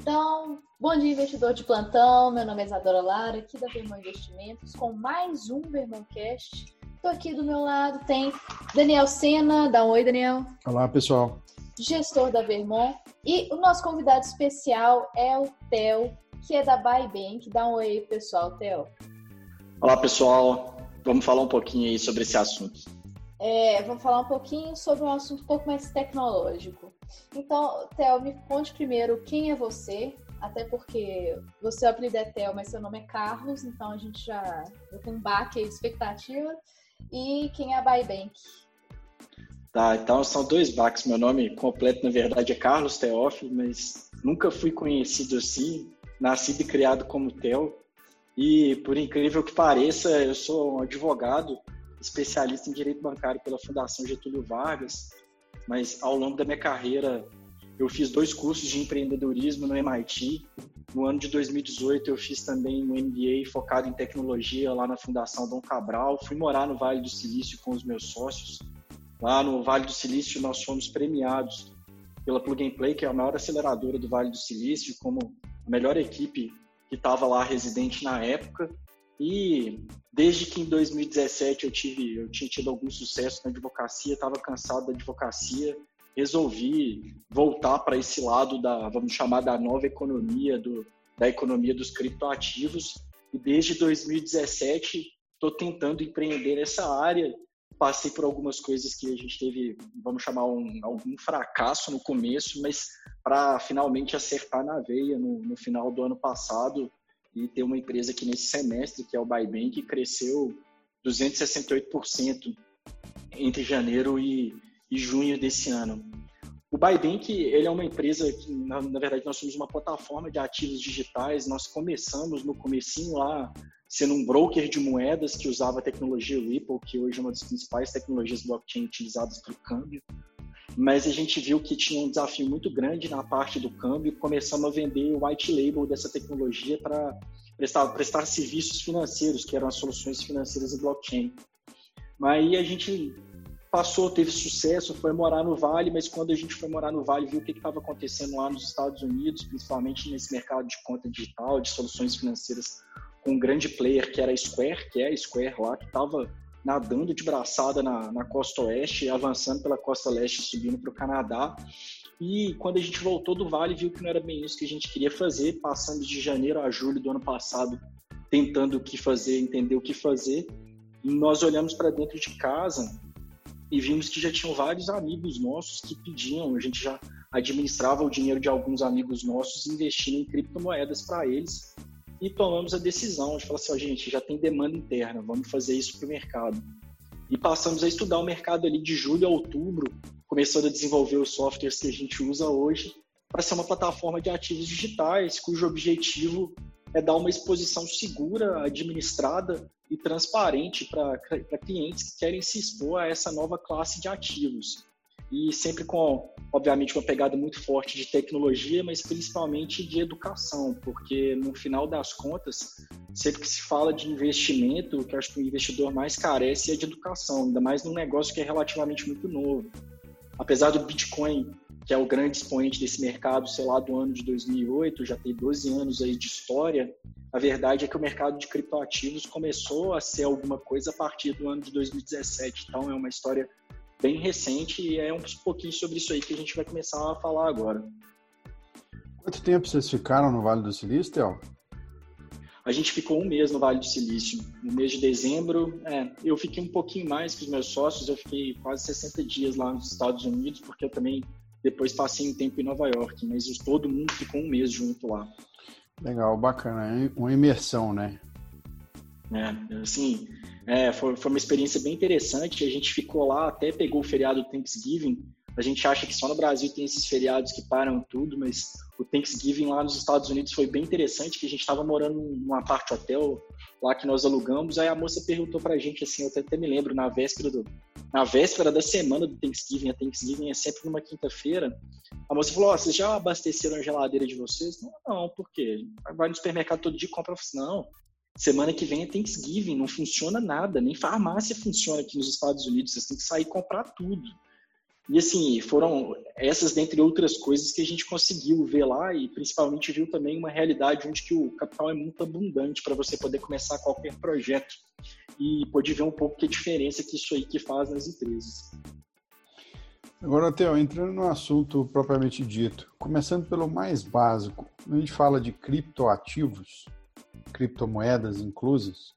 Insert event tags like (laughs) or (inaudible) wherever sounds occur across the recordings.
Então, bom dia, investidor de plantão. Meu nome é Isadora Lara, aqui da Vermont Investimentos, com mais um Vermoncast. Estou aqui do meu lado, tem Daniel Sena. Dá um oi, Daniel. Olá, pessoal. Gestor da Vermont. E o nosso convidado especial é o Theo, que é da Buybank. Dá um oi, pessoal, Theo. Olá, pessoal. Vamos falar um pouquinho aí sobre esse assunto. É, vamos falar um pouquinho sobre um assunto um pouco mais tecnológico. Então, Theo, me conte primeiro quem é você, até porque você é o apelido é Theo, mas seu nome é Carlos, então a gente já, tem um baque de expectativa. E quem é a Buybank? Tá, então são dois baques. Meu nome completo, na verdade, é Carlos Teófilo, mas nunca fui conhecido assim, nascido e criado como Theo. E, por incrível que pareça, eu sou um advogado especialista em direito bancário pela Fundação Getúlio Vargas, mas ao longo da minha carreira eu fiz dois cursos de empreendedorismo no MIT. No ano de 2018 eu fiz também um MBA focado em tecnologia lá na Fundação Dom Cabral. Fui morar no Vale do Silício com os meus sócios. Lá no Vale do Silício nós fomos premiados pela Plug and Play, que é a maior aceleradora do Vale do Silício, como a melhor equipe que estava lá residente na época. E desde que em 2017 eu tive, eu tinha tido algum sucesso na advocacia, estava cansado da advocacia, resolvi voltar para esse lado da, vamos chamar da nova economia, do, da economia dos criptoativos. E desde 2017 estou tentando empreender nessa área. Passei por algumas coisas que a gente teve, vamos chamar um, algum fracasso no começo, mas para finalmente acertar na veia no, no final do ano passado, e ter uma empresa que nesse semestre, que é o Buybank, cresceu 268% entre janeiro e, e, junho desse ano. O Buybank, ele é uma empresa que, na, na, verdade, nós somos uma plataforma de ativos digitais. Nós começamos no comecinho lá, sendo um broker de moedas que usava a tecnologia Ripple, que hoje é uma das principais tecnologias blockchain utilizadas para o câmbio mas a gente viu que tinha um desafio muito grande na parte do câmbio e começamos a vender o white label dessa tecnologia para prestar, prestar serviços financeiros, que eram as soluções financeiras em blockchain. Mas aí a gente passou, teve sucesso, foi morar no Vale, mas quando a gente foi morar no Vale, viu o que estava acontecendo lá nos Estados Unidos, principalmente nesse mercado de conta digital, de soluções financeiras, com um grande player que era a Square, que é a Square lá, que estava nadando de braçada na, na costa oeste, avançando pela costa leste, subindo para o Canadá. E quando a gente voltou do Vale, viu que não era bem isso que a gente queria fazer, passando de janeiro a julho do ano passado, tentando o que fazer, entender o que fazer. E nós olhamos para dentro de casa e vimos que já tinham vários amigos nossos que pediam, a gente já administrava o dinheiro de alguns amigos nossos investindo em criptomoedas para eles e tomamos a decisão de falar assim, oh, gente, já tem demanda interna, vamos fazer isso para o mercado. E passamos a estudar o mercado ali de julho a outubro, começando a desenvolver os softwares que a gente usa hoje para ser uma plataforma de ativos digitais, cujo objetivo é dar uma exposição segura, administrada e transparente para clientes que querem se expor a essa nova classe de ativos e sempre com, obviamente, uma pegada muito forte de tecnologia, mas principalmente de educação, porque no final das contas, sempre que se fala de investimento, o que acho que o investidor mais carece é de educação, ainda mais num negócio que é relativamente muito novo. Apesar do Bitcoin, que é o grande expoente desse mercado, sei lá, do ano de 2008, já tem 12 anos aí de história, a verdade é que o mercado de criptoativos começou a ser alguma coisa a partir do ano de 2017. Então, é uma história bem recente e é um pouquinho sobre isso aí que a gente vai começar a falar agora. Quanto tempo vocês ficaram no Vale do Silício, Theo? A gente ficou um mês no Vale do Silício. No mês de dezembro, é, eu fiquei um pouquinho mais que os meus sócios, eu fiquei quase 60 dias lá nos Estados Unidos, porque eu também depois passei um tempo em Nova York, mas todo mundo ficou um mês junto lá. Legal, bacana. Uma imersão, né? É, assim, é, foi, foi uma experiência bem interessante. A gente ficou lá, até pegou o feriado do Thanksgiving. A gente acha que só no Brasil tem esses feriados que param tudo, mas o Thanksgiving lá nos Estados Unidos foi bem interessante, que a gente estava morando num apart hotel lá que nós alugamos. Aí a moça perguntou pra gente assim, eu até, até me lembro, na véspera do, na véspera da semana do Thanksgiving, a Thanksgiving é sempre numa quinta-feira. A moça falou: oh, vocês já abasteceram a geladeira de vocês? Não, não, por quê? Vai no supermercado todo dia e compra. Não, Semana que vem é Thanksgiving, não funciona nada, nem farmácia funciona aqui nos Estados Unidos, você tem que sair e comprar tudo. E assim, foram essas, dentre outras coisas, que a gente conseguiu ver lá e principalmente viu também uma realidade onde que o capital é muito abundante para você poder começar qualquer projeto. E pode ver um pouco que a diferença que isso aí que faz nas empresas. Agora, Theo, entrando no assunto propriamente dito, começando pelo mais básico, a gente fala de criptoativos, criptomoedas inclusas,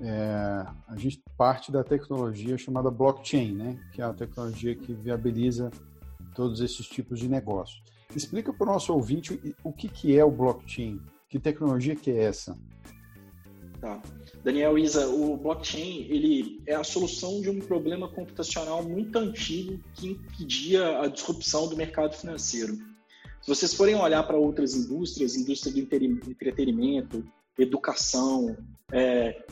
é, a gente parte da tecnologia chamada blockchain, né? que é a tecnologia que viabiliza todos esses tipos de negócio. Explica para o nosso ouvinte o que, que é o blockchain, que tecnologia que é essa? Tá. Daniel Isa, o blockchain ele é a solução de um problema computacional muito antigo que impedia a disrupção do mercado financeiro. Se vocês forem olhar para outras indústrias, indústria do entretenimento, educação, é,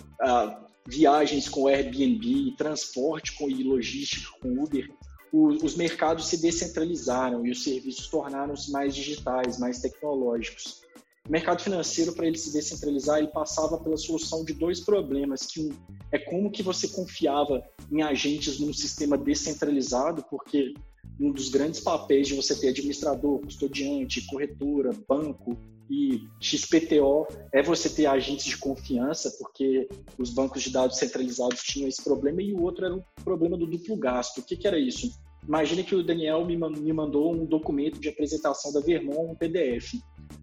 viagens com Airbnb, transporte com, e logística com Uber, o, os mercados se descentralizaram e os serviços tornaram-se mais digitais, mais tecnológicos. O mercado financeiro, para ele se descentralizar, ele passava pela solução de dois problemas, que um é como que você confiava em agentes num sistema descentralizado, porque um dos grandes papéis de você ter administrador, custodiante, corretora, banco e XPTO é você ter agentes de confiança, porque os bancos de dados centralizados tinham esse problema, e o outro era o problema do duplo gasto. O que, que era isso? Imagine que o Daniel me mandou um documento de apresentação da Vermont, um PDF.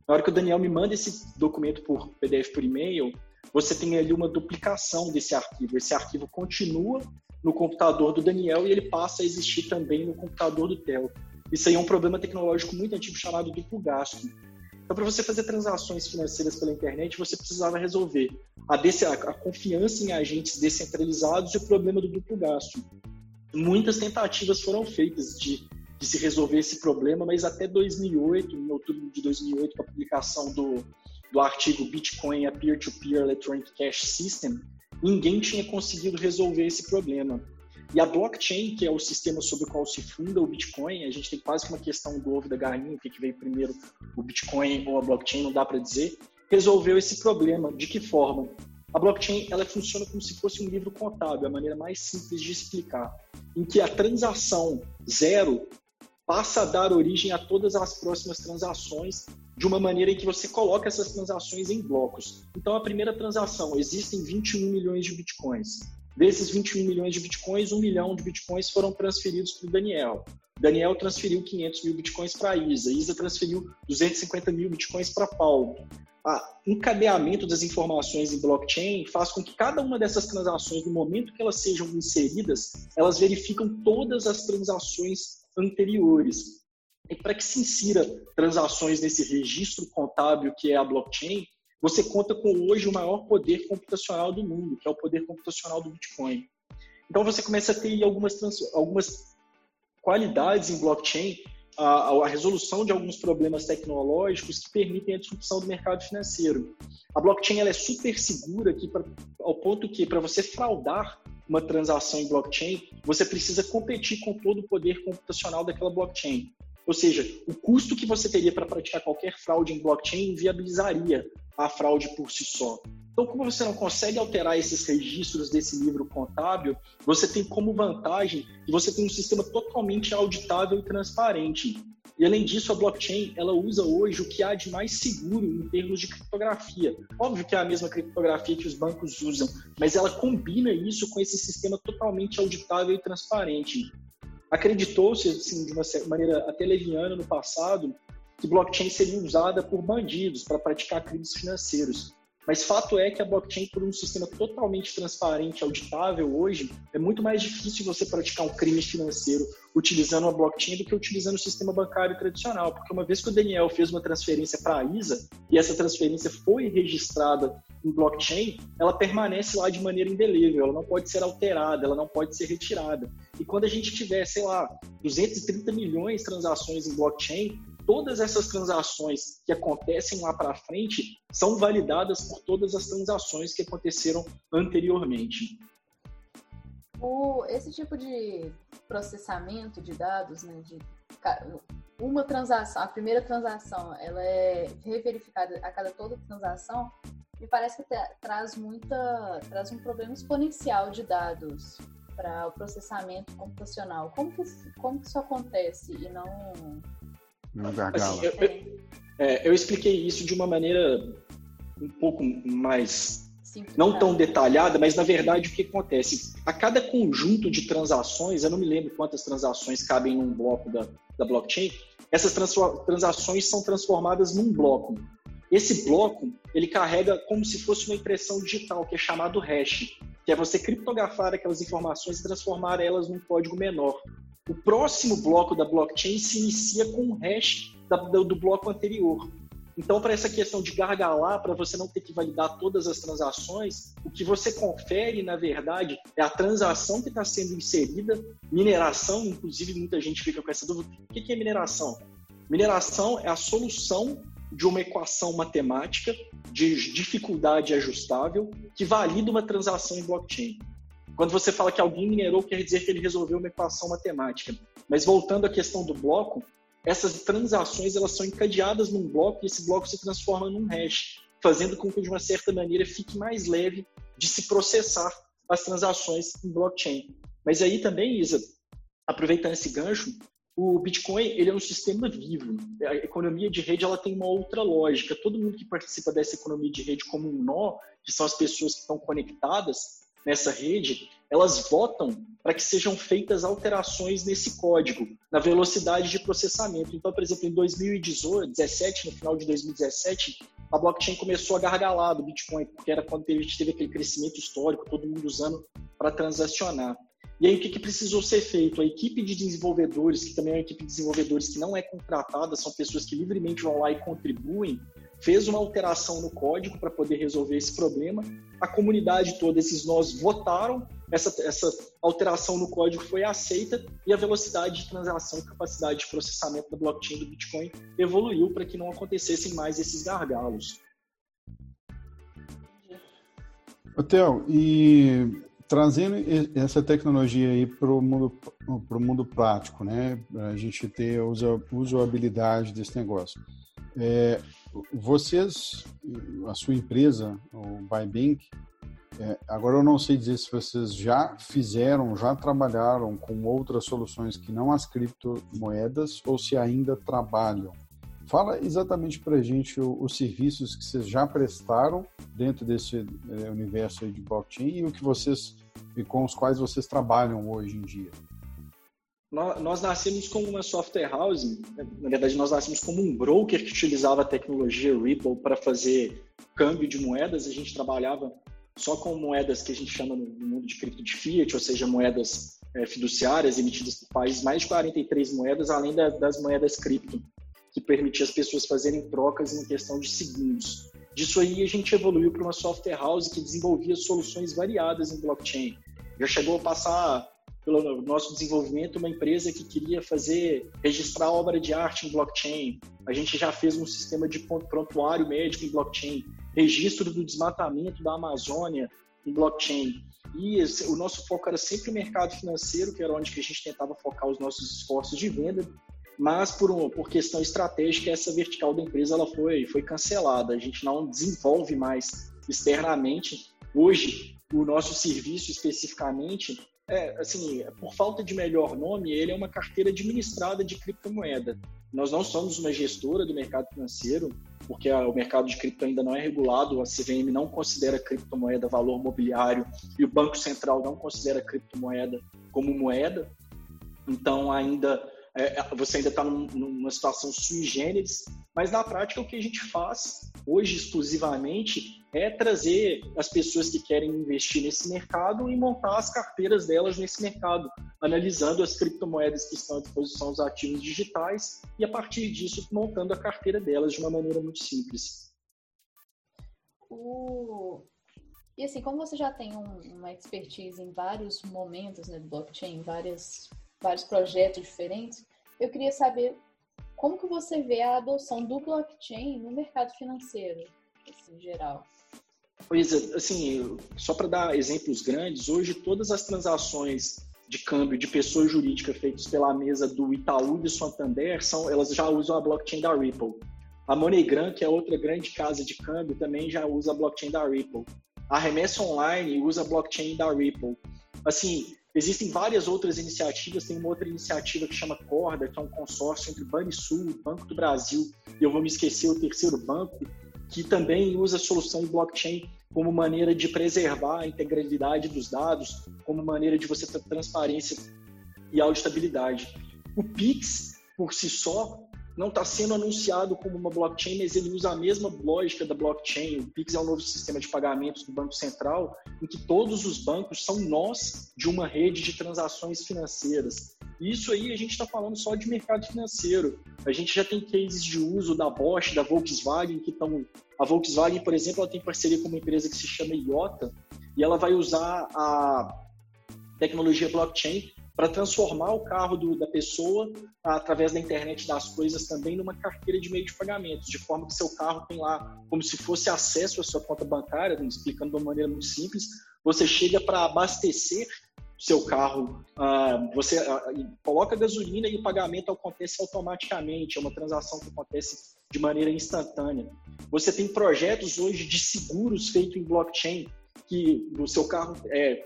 Na hora que o Daniel me manda esse documento por PDF por e-mail, você tem ali uma duplicação desse arquivo. Esse arquivo continua no computador do Daniel e ele passa a existir também no computador do Theo. Isso aí é um problema tecnológico muito antigo chamado duplo gasto. Então, para você fazer transações financeiras pela internet, você precisava resolver a, a, confiança em agentes descentralizados e o problema do duplo gasto. Muitas tentativas foram feitas de de se resolver esse problema, mas até 2008, em outubro de 2008, com a publicação do, do artigo Bitcoin a Peer-to-Peer Electronic Cash System, ninguém tinha conseguido resolver esse problema. E a blockchain, que é o sistema sobre o qual se funda o Bitcoin, a gente tem quase que uma questão do ovo da galinha, o que veio primeiro, o Bitcoin ou a blockchain, não dá para dizer, resolveu esse problema. De que forma? A blockchain ela funciona como se fosse um livro contábil, é a maneira mais simples de explicar, em que a transação zero passa a dar origem a todas as próximas transações de uma maneira em que você coloca essas transações em blocos. Então, a primeira transação, existem 21 milhões de bitcoins. Desses 21 milhões de bitcoins, 1 milhão de bitcoins foram transferidos para o Daniel. Daniel transferiu 500 mil bitcoins para a Isa. Isa transferiu 250 mil bitcoins para Paulo. O encadeamento das informações em blockchain faz com que cada uma dessas transações, no momento que elas sejam inseridas, elas verificam todas as transações anteriores. E para que se insira transações nesse registro contábil que é a blockchain, você conta com hoje o maior poder computacional do mundo, que é o poder computacional do Bitcoin. Então você começa a ter algumas, algumas qualidades em blockchain, a, a, resolução de alguns problemas tecnológicos que permitem a disrupção do mercado financeiro. A blockchain ela é super segura aqui pra, ao ponto que para você fraudar uma transação em blockchain, você precisa competir com todo o poder computacional daquela blockchain. Ou seja, o custo que você teria para praticar qualquer fraude em blockchain inviabilizaria a fraude por si só. Então, como você não consegue alterar esses registros desse livro contábil, você tem como vantagem que você tem um sistema totalmente auditável e transparente. E além disso, a blockchain ela usa hoje o que há de mais seguro em termos de criptografia. Óbvio que é a mesma criptografia que os bancos usam, mas ela combina isso com esse sistema totalmente auditável e transparente. Acreditou-se, assim, de uma maneira até leviana no passado, que blockchain seria usada por bandidos para praticar crimes financeiros. Mas fato é que a blockchain, por um sistema totalmente transparente, auditável hoje, é muito mais difícil você praticar um crime financeiro utilizando a blockchain do que utilizando o sistema bancário tradicional. Porque uma vez que o Daniel fez uma transferência para a ISA e essa transferência foi registrada em blockchain, ela permanece lá de maneira indelével, ela não pode ser alterada, ela não pode ser retirada. E quando a gente tiver, sei lá, 230 milhões de transações em blockchain, todas essas transações que acontecem lá para frente são validadas por todas as transações que aconteceram anteriormente. O, esse tipo de processamento de dados, né, de uma transação, a primeira transação, ela é reverificada a cada toda transação, me parece que traz muita, traz um problema exponencial de dados para o processamento computacional. Como que, como que isso acontece e não. Não gargala. Assim, eu, eu, é, eu expliquei isso de uma maneira um pouco mais não tão detalhada, mas na verdade o que acontece? A cada conjunto de transações, eu não me lembro quantas transações cabem num bloco da, da blockchain, essas transações são transformadas num bloco. Esse bloco, ele carrega como se fosse uma impressão digital, que é chamado hash, que é você criptografar aquelas informações e transformar elas num código menor. O próximo bloco da blockchain se inicia com o hash do bloco anterior. Então, para essa questão de gargalar, para você não ter que validar todas as transações, o que você confere, na verdade, é a transação que está sendo inserida, mineração, inclusive muita gente fica com essa dúvida. O que é mineração? Mineração é a solução de uma equação matemática de dificuldade ajustável que valida uma transação em blockchain. Quando você fala que alguém minerou, quer dizer que ele resolveu uma equação matemática. Mas voltando à questão do bloco, essas transações elas são encadeadas num bloco e esse bloco se transforma num hash, fazendo com que de uma certa maneira fique mais leve de se processar as transações em blockchain. Mas aí também, Isa, aproveitando esse gancho, o Bitcoin ele é um sistema vivo. A economia de rede ela tem uma outra lógica. Todo mundo que participa dessa economia de rede como um nó, que são as pessoas que estão conectadas, nessa rede, elas votam para que sejam feitas alterações nesse código, na velocidade de processamento. Então, por exemplo, em 2017, no final de 2017, a blockchain começou a gargalar do Bitcoin, porque era quando a gente teve aquele crescimento histórico, todo mundo usando para transacionar. E aí, o que, que, precisou ser feito? A equipe de desenvolvedores, que também é uma equipe de desenvolvedores que não é contratada, são pessoas que livremente vão lá e contribuem, fez uma alteração no código para poder resolver esse problema. A comunidade toda, esses nós votaram, essa, essa alteração no código foi aceita e a velocidade de transação e capacidade de processamento da blockchain do Bitcoin evoluiu para que não acontecessem mais esses gargalos. Theo, e trazendo essa tecnologia aí para o mundo, mundo prático, né? A gente ter a usabilidade desse negócio. É, vocês, a sua empresa, o Bybank, é, agora eu não sei dizer se vocês já fizeram, já trabalharam com outras soluções que não as criptomoedas ou se ainda trabalham. Fala exatamente para a gente os serviços que vocês já prestaram dentro desse é, universo de blockchain e o que vocês e com os quais vocês trabalham hoje em dia nós nascemos como uma software house, na verdade nós nascemos como um broker que utilizava a tecnologia Ripple para fazer câmbio de moedas, a gente trabalhava só com moedas que a gente chama no mundo de cripto de fiat, ou seja, moedas é, fiduciárias emitidas por países, mais de 43 moedas, além da, das moedas cripto, que permitia as pessoas fazerem trocas em questão de segundos. Disso aí a gente evoluiu para uma software house que desenvolvia soluções variadas em blockchain. Já chegou a passar pelo nosso desenvolvimento, uma empresa que queria fazer, registrar obra de arte em blockchain. A gente já fez um sistema de prontuário médico em blockchain, registro do desmatamento da Amazônia em blockchain. E esse, o nosso foco era sempre o mercado financeiro, que era onde que a gente tentava focar os nossos esforços de venda, mas por, um, por questão estratégica, essa vertical da empresa ela foi, foi cancelada. A gente não desenvolve mais externamente. Hoje, o nosso serviço especificamente é, assim, por falta de melhor nome, ele é uma carteira administrada de criptomoeda. Nós não somos uma gestora do mercado financeiro, porque o mercado de cripto ainda não é regulado, a CVM não considera criptomoeda valor mobiliário e o Banco Central não considera criptomoeda como moeda. Então, ainda é, você ainda está num, numa situação sui generis, mas na prática o que a gente faz hoje exclusivamente é trazer as pessoas que querem investir nesse mercado e montar as carteiras delas nesse mercado, analisando as criptomoedas que estão à disposição dos ativos digitais e a partir disso montando a carteira delas de uma maneira muito simples. O... E assim, como você já tem um, uma expertise em vários momentos né, do blockchain, várias vários projetos diferentes, eu queria saber como que você vê a adoção do blockchain no mercado financeiro, assim, em geral. Pois é, assim, só para dar exemplos grandes, hoje todas as transações de câmbio de pessoa jurídica feitas pela mesa do Itaú e do Santander, são, elas já usam a blockchain da Ripple. A MoneyGram, que é outra grande casa de câmbio, também já usa a blockchain da Ripple. A Remessa Online usa a blockchain da Ripple. Assim, Existem várias outras iniciativas, tem uma outra iniciativa que chama Corda, que é um consórcio entre Banrisul, Banco do Brasil, e eu vou me esquecer o terceiro banco, que também usa a solução blockchain como maneira de preservar a integralidade dos dados, como maneira de você ter transparência e auditabilidade. O Pix, por si só, não está sendo anunciado como uma blockchain, mas ele usa a mesma lógica da blockchain. O Pix é um novo sistema de pagamentos do Banco Central, em que todos os bancos são nós de uma rede de transações financeiras. Isso aí a gente está falando só de mercado financeiro. A gente já tem cases de uso da Bosch, da Volkswagen, que estão. A Volkswagen, por exemplo, ela tem parceria com uma empresa que se chama IOTA, e ela vai usar a tecnologia blockchain para transformar o carro do, da pessoa através da internet das coisas também numa carteira de meio de pagamentos, de forma que seu carro tem lá como se fosse acesso à sua conta bancária, explicando de uma maneira muito simples. Você chega para abastecer seu carro, uh, você uh, coloca gasolina e o pagamento acontece automaticamente, é uma transação que acontece de maneira instantânea. Você tem projetos hoje de seguros feitos em blockchain, que o seu carro é,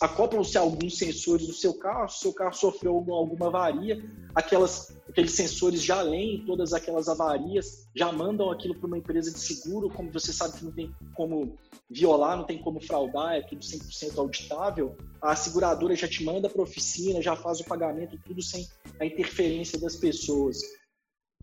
acoplam-se alguns sensores no seu carro, se o seu carro sofreu alguma avaria, aquelas, aqueles sensores já leem todas aquelas avarias, já mandam aquilo para uma empresa de seguro, como você sabe que não tem como violar, não tem como fraudar, é tudo 100% auditável, a seguradora já te manda para a oficina, já faz o pagamento, tudo sem a interferência das pessoas.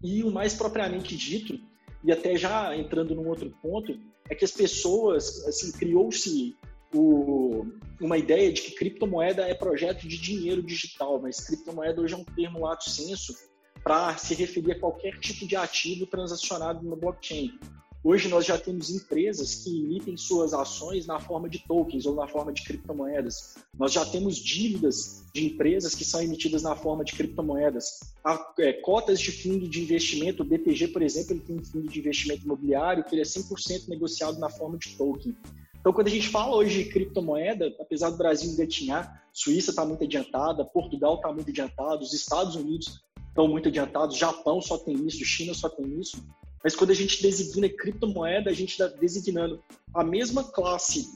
E o mais propriamente dito, e até já entrando num outro ponto, é que as pessoas, assim, criou-se o, uma ideia de que criptomoeda é projeto de dinheiro digital, mas criptomoeda hoje é um termo lato senso para se referir a qualquer tipo de ativo transacionado no blockchain. Hoje nós já temos empresas que emitem suas ações na forma de tokens ou na forma de criptomoedas. Nós já temos dívidas de empresas que são emitidas na forma de criptomoedas. Há é, cotas de fundo de investimento, o BTG, por exemplo, ele tem um fundo de investimento imobiliário que ele é 100% negociado na forma de token. Então, quando a gente fala hoje de criptomoeda, apesar do Brasil engatinhar, Suíça está muito adiantada, Portugal está muito adiantado, os Estados Unidos estão muito adiantados, Japão só tem isso, China só tem isso. Mas quando a gente designa criptomoeda, a gente está designando a mesma classe,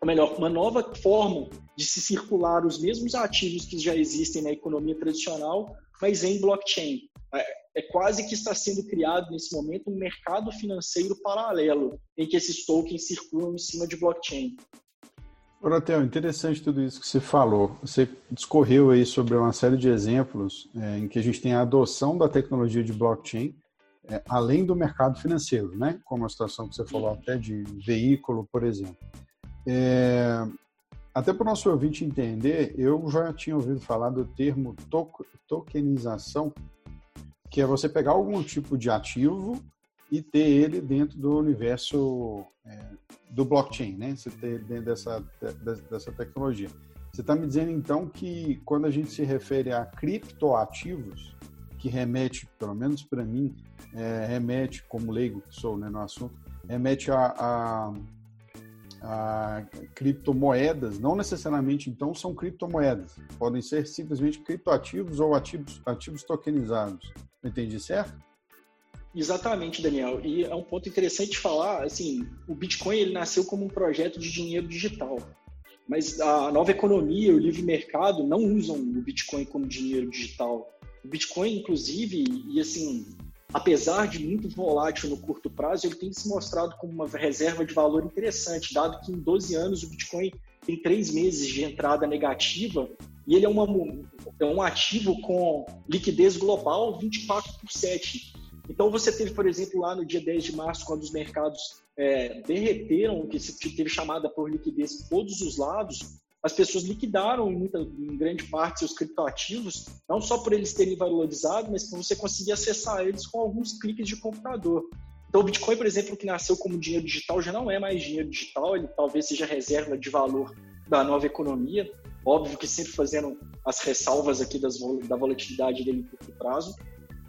ou melhor, uma nova forma de se circular os mesmos ativos que já existem na economia tradicional, mas em blockchain. É, é quase que está sendo criado nesse momento um mercado financeiro paralelo em que esses tokens circulam em cima de blockchain. Orotel, interessante tudo isso que você falou. Você discorreu aí sobre uma série de exemplos é, em que a gente tem a adoção da tecnologia de blockchain, é, além do mercado financeiro, né? Como a situação que você falou até de veículo, por exemplo. É, até para o nosso ouvinte entender, eu já tinha ouvido falar do termo tokenização que é você pegar algum tipo de ativo e ter ele dentro do universo é, do blockchain, né? Você ter dentro dessa, dessa tecnologia. Você está me dizendo então que quando a gente se refere a criptoativos, que remete, pelo menos para mim, é, remete, como leigo que sou né, no assunto, remete a, a, criptomoedas, não necessariamente então são criptomoedas, podem ser simplesmente criptoativos ou ativos, ativos tokenizados. Entendi certo? Exatamente, Daniel. E é um ponto interessante de falar, assim, o Bitcoin ele nasceu como um projeto de dinheiro digital. Mas a nova economia, o livre mercado não usam o Bitcoin como dinheiro digital. O Bitcoin, inclusive, e assim, apesar de muito volátil no curto prazo, ele tem se mostrado como uma reserva de valor interessante, dado que em 12 anos o Bitcoin tem três meses de entrada negativa e ele é, uma, é um ativo com liquidez global 24 por 7. Então você teve, por exemplo, lá no dia 10 de março, quando os mercados é, derreteram, que se teve chamada por liquidez por todos os lados, as pessoas liquidaram em, muita, em grande parte seus criptoativos, não só por eles terem valorizado, mas por você conseguir acessar eles com alguns cliques de computador. Então, o Bitcoin, por exemplo, que nasceu como dinheiro digital, já não é mais dinheiro digital, ele talvez seja reserva de valor da nova economia. Óbvio que sempre fazendo as ressalvas aqui das, da volatilidade dele em curto prazo.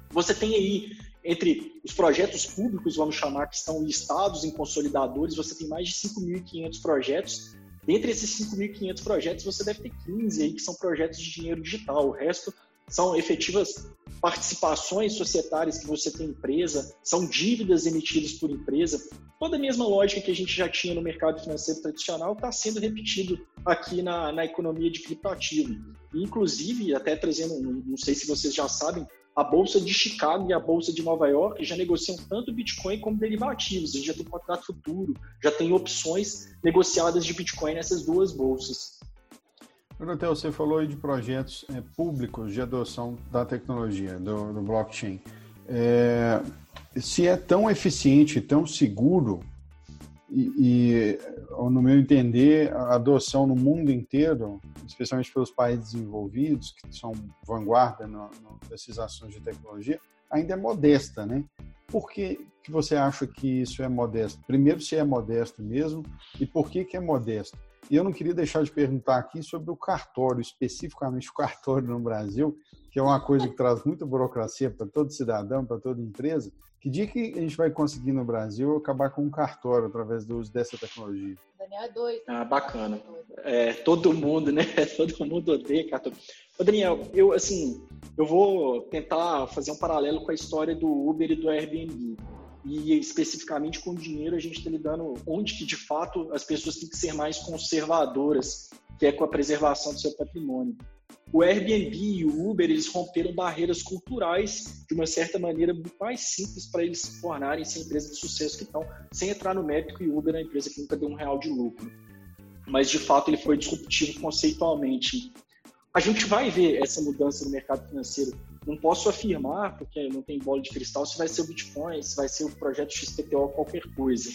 Você tem aí, entre os projetos públicos, vamos chamar, que estão listados em consolidadores, você tem mais de 5.500 projetos. Dentre esses 5.500 projetos, você deve ter 15 aí que são projetos de dinheiro digital. O resto são efetivas participações societárias que você tem empresa, são dívidas emitidas por empresa. Toda a mesma lógica que a gente já tinha no mercado financeiro tradicional está sendo repetido aqui na, na economia de criptoativo. Inclusive, até trazendo, não sei se vocês já sabem, a Bolsa de Chicago e a Bolsa de Nova York já negociam tanto Bitcoin como derivativos. A gente já tem contrato futuro, já tem opções negociadas de Bitcoin nessas duas bolsas. Bruno, você falou aí de projetos é, públicos de adoção da tecnologia, do, do blockchain. É, se é tão eficiente, tão seguro, e, e, no meu entender, a adoção no mundo inteiro, especialmente pelos países desenvolvidos, que são vanguarda no, no, nessas ações de tecnologia, ainda é modesta, né? Por que, que você acha que isso é modesto? Primeiro, se é modesto mesmo, e por que, que é modesto? E eu não queria deixar de perguntar aqui sobre o cartório, especificamente o cartório no Brasil, que é uma coisa que traz muita burocracia para todo cidadão, para toda empresa. Que dia que a gente vai conseguir no Brasil acabar com um cartório através do uso dessa tecnologia? Daniel é doido. Ah, bacana. É, todo mundo, né? (laughs) Todo mundo odeia cartório. Ô, Daniel, eu, assim, eu vou tentar fazer um paralelo com a história do Uber e do Airbnb e especificamente com o dinheiro a gente está lidando onde que de fato as pessoas têm que ser mais conservadoras, que é com a preservação do seu patrimônio. O Airbnb e o Uber eles romperam barreiras culturais de uma certa maneira muito mais simples para eles se tornarem essa empresa de sucesso que estão, sem entrar no mérito que o Uber é uma empresa que nunca deu um real de lucro. Mas de fato ele foi disruptivo conceitualmente. A gente vai ver essa mudança no mercado financeiro não posso afirmar, porque não tem bola de cristal, se vai ser o Bitcoin, se vai ser o projeto XPTO, qualquer coisa.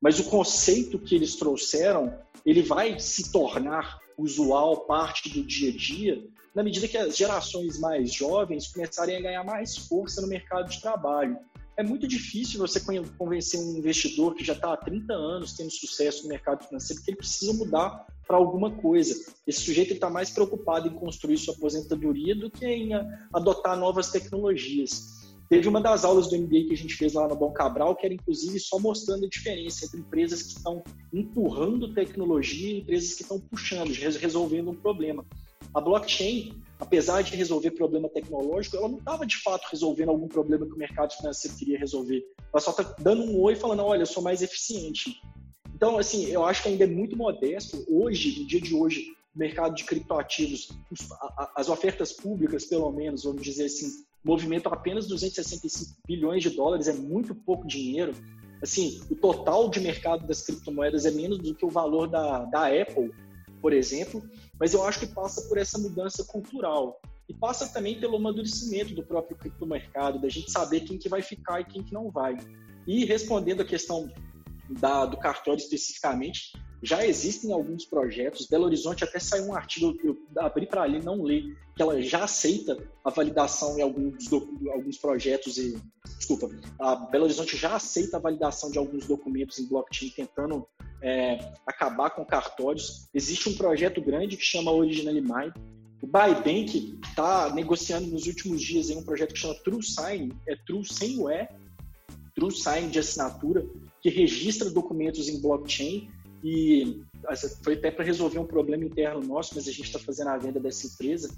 Mas o conceito que eles trouxeram, ele vai se tornar usual, parte do dia a dia, na medida que as gerações mais jovens começarem a ganhar mais força no mercado de trabalho. É muito difícil você convencer um investidor que já está há 30 anos tendo sucesso no mercado financeiro que ele precisa mudar para alguma coisa. Esse sujeito está mais preocupado em construir sua aposentadoria do que em adotar novas tecnologias. Teve uma das aulas do MBA que a gente fez lá no Bom Cabral, que era inclusive só mostrando a diferença entre empresas que estão empurrando tecnologia e empresas que estão puxando, resolvendo um problema. A blockchain, apesar de resolver problema tecnológico, ela não estava de fato resolvendo algum problema que o mercado financeiro queria resolver. Ela só está dando um oi falando: olha, eu sou mais eficiente. Então, assim, eu acho que ainda é muito modesto. Hoje, no dia de hoje, o mercado de criptoativos, as ofertas públicas, pelo menos, vamos dizer assim, movimentam apenas 265 bilhões de dólares, é muito pouco dinheiro. Assim, o total de mercado das criptomoedas é menos do que o valor da, da Apple, por exemplo, mas eu acho que passa por essa mudança cultural e passa também pelo amadurecimento do próprio criptomercado, da gente saber quem que vai ficar e quem que não vai. E respondendo a questão da, do cartório especificamente, já existem alguns projetos. Belo Horizonte até saiu um artigo, eu abri para ali não ler, que ela já aceita a validação em alguns, alguns projetos e. Desculpa, a Belo Horizonte já aceita a validação de alguns documentos em blockchain, tentando é, acabar com cartórios. Existe um projeto grande que chama Original Mind. O Bybank está negociando nos últimos dias em um projeto que chama True Sign, é True sem o E, True Sign de assinatura, que registra documentos em blockchain e foi até para resolver um problema interno nosso, mas a gente está fazendo a venda dessa empresa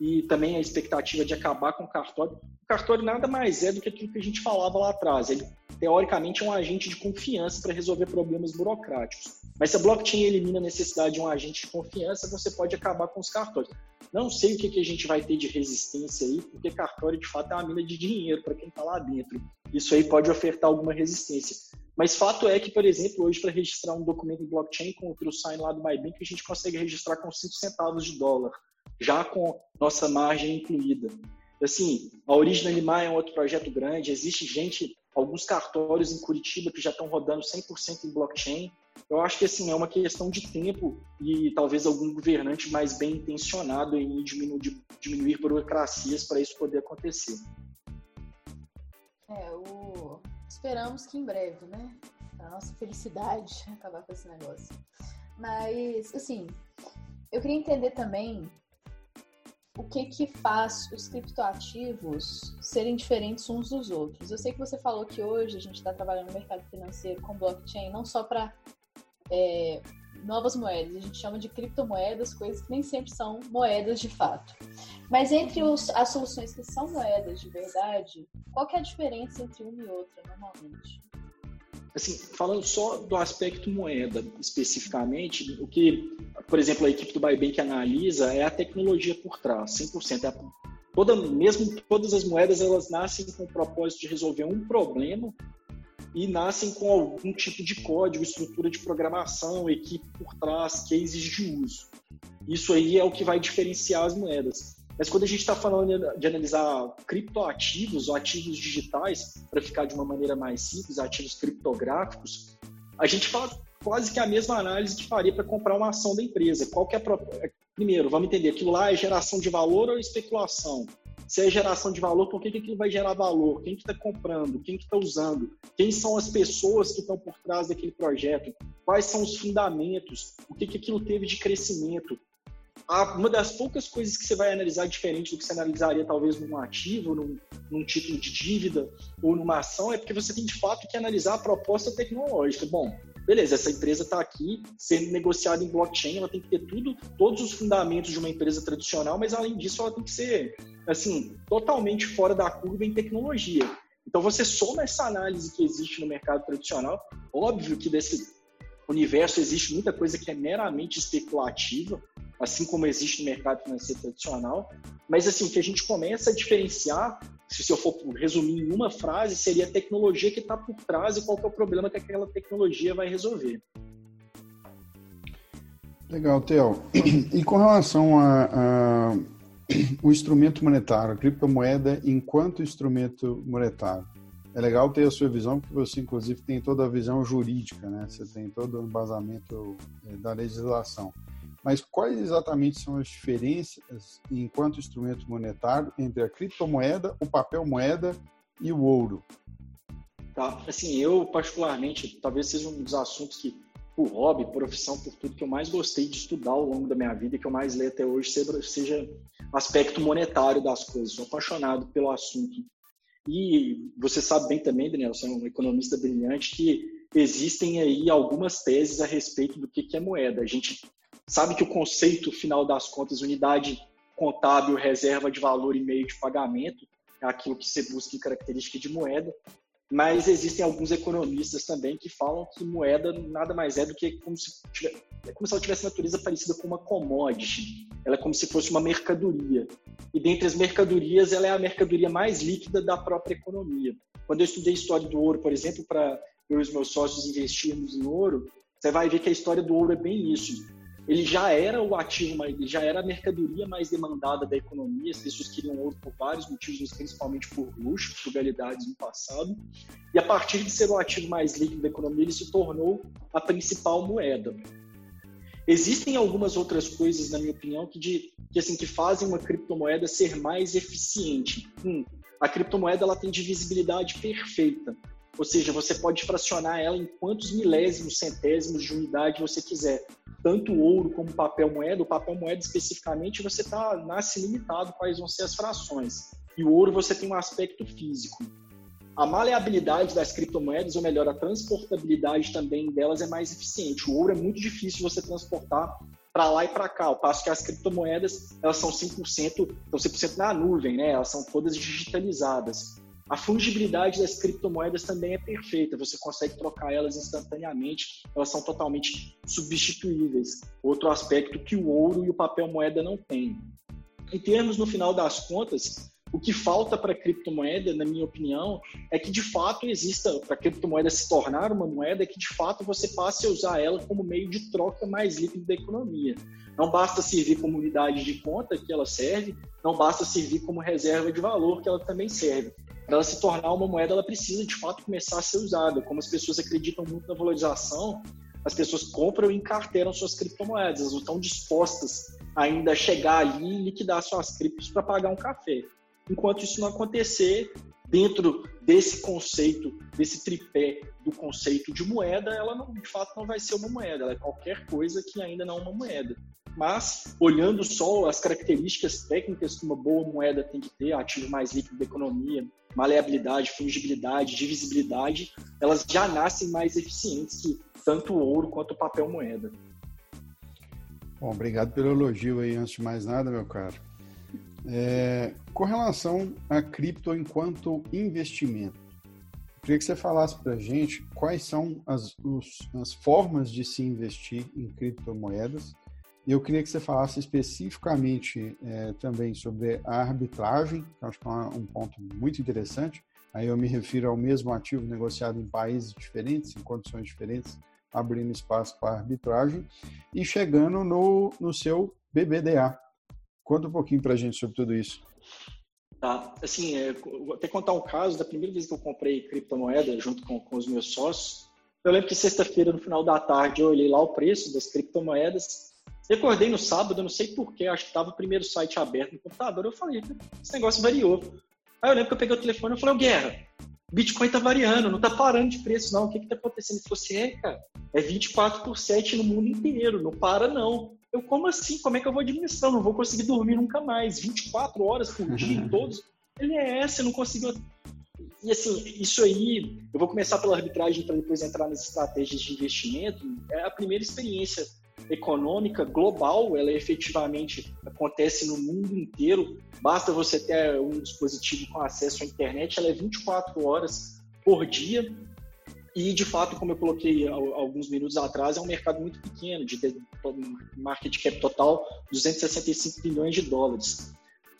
e também a expectativa de acabar com o cartório. O cartório nada mais é do que aquilo que a gente falava lá atrás. Ele, teoricamente, é um agente de confiança para resolver problemas burocráticos. Mas se a blockchain elimina a necessidade de um agente de confiança, você pode acabar com os cartórios. Não sei o que, a gente vai ter de resistência aí, porque cartório, de fato, é uma mina de dinheiro para quem está lá dentro. Isso aí pode ofertar alguma resistência. Mas fato é que, por exemplo, hoje para registrar um documento em blockchain com o TrueSign lá do MyBank, a gente consegue registrar com 5 centavos de dólar, já com nossa margem incluída. Assim, a Origem Animar é um outro projeto grande, existe gente, alguns cartórios em Curitiba que já estão rodando 100% em blockchain. Eu acho que assim, é uma questão de tempo e talvez algum governante mais bem intencionado em diminuir, diminuir burocracias para isso poder acontecer. É, o Esperamos que em breve, né? A nossa felicidade (laughs) acabar com esse negócio. Mas, assim, eu queria entender também o que que faz os criptoativos serem diferentes uns dos outros. Eu sei que você falou que hoje a gente está trabalhando no mercado financeiro com blockchain não só para é, novas moedas. A gente chama de criptomoedas, coisas que nem sempre são moedas de fato. Mas entre os, as soluções que são moedas de verdade, qual é a diferença entre uma e outra, normalmente? Assim, falando só do aspecto moeda especificamente, o que, por exemplo, a equipe do Buybank analisa é a tecnologia por trás, 100%. É a, toda, mesmo todas as moedas, elas nascem com o propósito de resolver um problema e nascem com algum tipo de código, estrutura de programação, equipe por trás, cases de uso. Isso aí é o que vai diferenciar as moedas. Mas quando a gente está falando de analisar criptoativos ou ativos digitais, para ficar de uma maneira mais simples, ativos criptográficos, a gente faz quase que a mesma análise que faria para comprar uma ação da empresa. Qual é a... Primeiro, vamos entender, aquilo lá é geração de valor ou especulação? Se é geração de valor, por que, que aquilo vai gerar valor? Quem que está comprando? Quem que está usando? Quem são as pessoas que estão por trás daquele projeto? Quais são os fundamentos? O que, que aquilo teve de crescimento? Uma das poucas coisas que você vai analisar diferente do que você analisaria talvez num ativo, num, num título de dívida ou numa ação, é porque você tem de fato que analisar a proposta tecnológica. Bom, beleza, essa empresa está aqui sendo negociada em blockchain, ela tem que ter tudo, todos os fundamentos de uma empresa tradicional, mas além disso ela tem que ser assim totalmente fora da curva em tecnologia. Então você soma essa análise que existe no mercado tradicional, óbvio que desse universo existe muita coisa que é meramente especulativa, assim como existe no mercado financeiro tradicional, mas assim o que a gente começa a diferenciar se eu for resumir em uma frase, seria a tecnologia que está por trás e qual é o problema que aquela tecnologia vai resolver. Legal, Theo. E com relação a, a o instrumento monetário, a criptomoeda enquanto instrumento monetário, é legal ter a sua visão, porque você, inclusive, tem toda a visão jurídica, né? Você tem todo o embasamento eh, da legislação. Mas quais exatamente são as diferenças enquanto instrumento monetário entre a criptomoeda, o papel moeda e o ouro? Tá, assim, eu particularmente, talvez seja um dos assuntos que, por hobby, profissão, por tudo que eu mais gostei de estudar ao longo da minha vida e que eu mais leio até hoje, seja aspecto monetário das coisas. Sou apaixonado pelo assunto. E você sabe bem também, Daniel, você é um economista brilhante, que existem aí algumas teses a respeito do que é moeda. A gente sabe que o conceito final das contas, unidade contábil, reserva de valor e meio de pagamento, é aquilo que você busca em característica de moeda, mas existem alguns economistas também que falam que moeda nada mais é do que como se, tivesse, é como se ela tivesse natureza parecida com uma commodity. Ela é como se fosse uma mercadoria. E dentre as mercadorias, ela é a mercadoria mais líquida da própria economia. Quando eu estudei história do ouro, por exemplo, para eu e os meus sócios investirmos em ouro, você vai ver que a história do ouro é bem isso ele já era o ativo, ele já era a mercadoria mais demandada da economia. As pessoas queriam ouro por vários motivos, principalmente por luxo, frugalidades no passado. E a partir de ser o ativo mais líquido da economia, ele se tornou a principal moeda. Existem algumas outras coisas, na minha opinião, que, de, que, assim, que fazem uma criptomoeda ser mais eficiente. Um, a criptomoeda ela tem divisibilidade perfeita. Ou seja, você pode fracionar ela em quantos milésimos, centésimos de unidade você quiser. Tanto ouro como papel moeda. O papel moeda especificamente você tá, nasce limitado quais vão ser as frações. E o ouro você tem um aspecto físico. A maleabilidade das criptomoedas, ou melhor, a transportabilidade também delas é mais eficiente. O ouro é muito difícil você transportar para lá e para cá, ao passo que as criptomoedas elas são 100%, estão 100% na nuvem, né? elas são todas digitalizadas. A fungibilidade das criptomoedas também é perfeita, você consegue trocar elas instantaneamente, elas são totalmente substituíveis. Outro aspecto que o ouro e o papel moeda não têm. Em termos, no final das contas, o que falta para a criptomoeda, na minha opinião, é que de fato exista, para a criptomoeda se tornar uma moeda, é que de fato você passe a usar ela como meio de troca mais líquido da economia. Não basta servir como unidade de conta, que ela serve, não basta servir como reserva de valor, que ela também serve ela se tornar uma moeda, ela precisa de fato começar a ser usada. Como as pessoas acreditam muito na valorização, as pessoas compram e encarteiram suas criptomoedas, elas não estão dispostas ainda a chegar ali e liquidar suas criptos para pagar um café. Enquanto isso não acontecer, dentro desse conceito, desse tripé do conceito de moeda, ela não, de fato não vai ser uma moeda, ela é qualquer coisa que ainda não é uma moeda. Mas, olhando só as características técnicas que uma boa moeda tem que ter, ativo mais líquido da economia, maleabilidade, fungibilidade, divisibilidade, elas já nascem mais eficientes que tanto o ouro quanto o papel moeda. Bom, obrigado pelo elogio aí, antes de mais nada, meu caro. É, com relação a cripto enquanto investimento, queria que você falasse para a gente quais são as, os, as formas de se investir em criptomoedas. Eu queria que você falasse especificamente é, também sobre a arbitragem, que acho que é um ponto muito interessante. Aí eu me refiro ao mesmo ativo negociado em países diferentes, em condições diferentes, abrindo espaço para arbitragem e chegando no, no seu BBDA. Conta um pouquinho para a gente sobre tudo isso. Tá, assim, é, vou até contar um caso da primeira vez que eu comprei criptomoeda junto com, com os meus sócios. Eu lembro que sexta-feira, no final da tarde, eu olhei lá o preço das criptomoedas. Recordei no sábado, não sei porquê, acho que estava o primeiro site aberto no computador. Eu falei, esse negócio variou. Aí eu lembro que eu peguei o telefone e falei, ô Guerra, Bitcoin tá variando, não tá parando de preço, não. O que que tá acontecendo? Ele falou assim, é, cara, é 24 por 7 no mundo inteiro, não para, não. Eu, como assim? Como é que eu vou administrar? Não vou conseguir dormir nunca mais. 24 horas por dia, (laughs) todos. Ele é essa, não conseguiu. E assim, isso aí, eu vou começar pela arbitragem para depois entrar nas estratégias de investimento. É a primeira experiência econômica global, ela efetivamente acontece no mundo inteiro. Basta você ter um dispositivo com acesso à internet, ela é 24 horas por dia. E, de fato, como eu coloquei alguns minutos atrás, é um mercado muito pequeno, de market cap total 265 bilhões de dólares.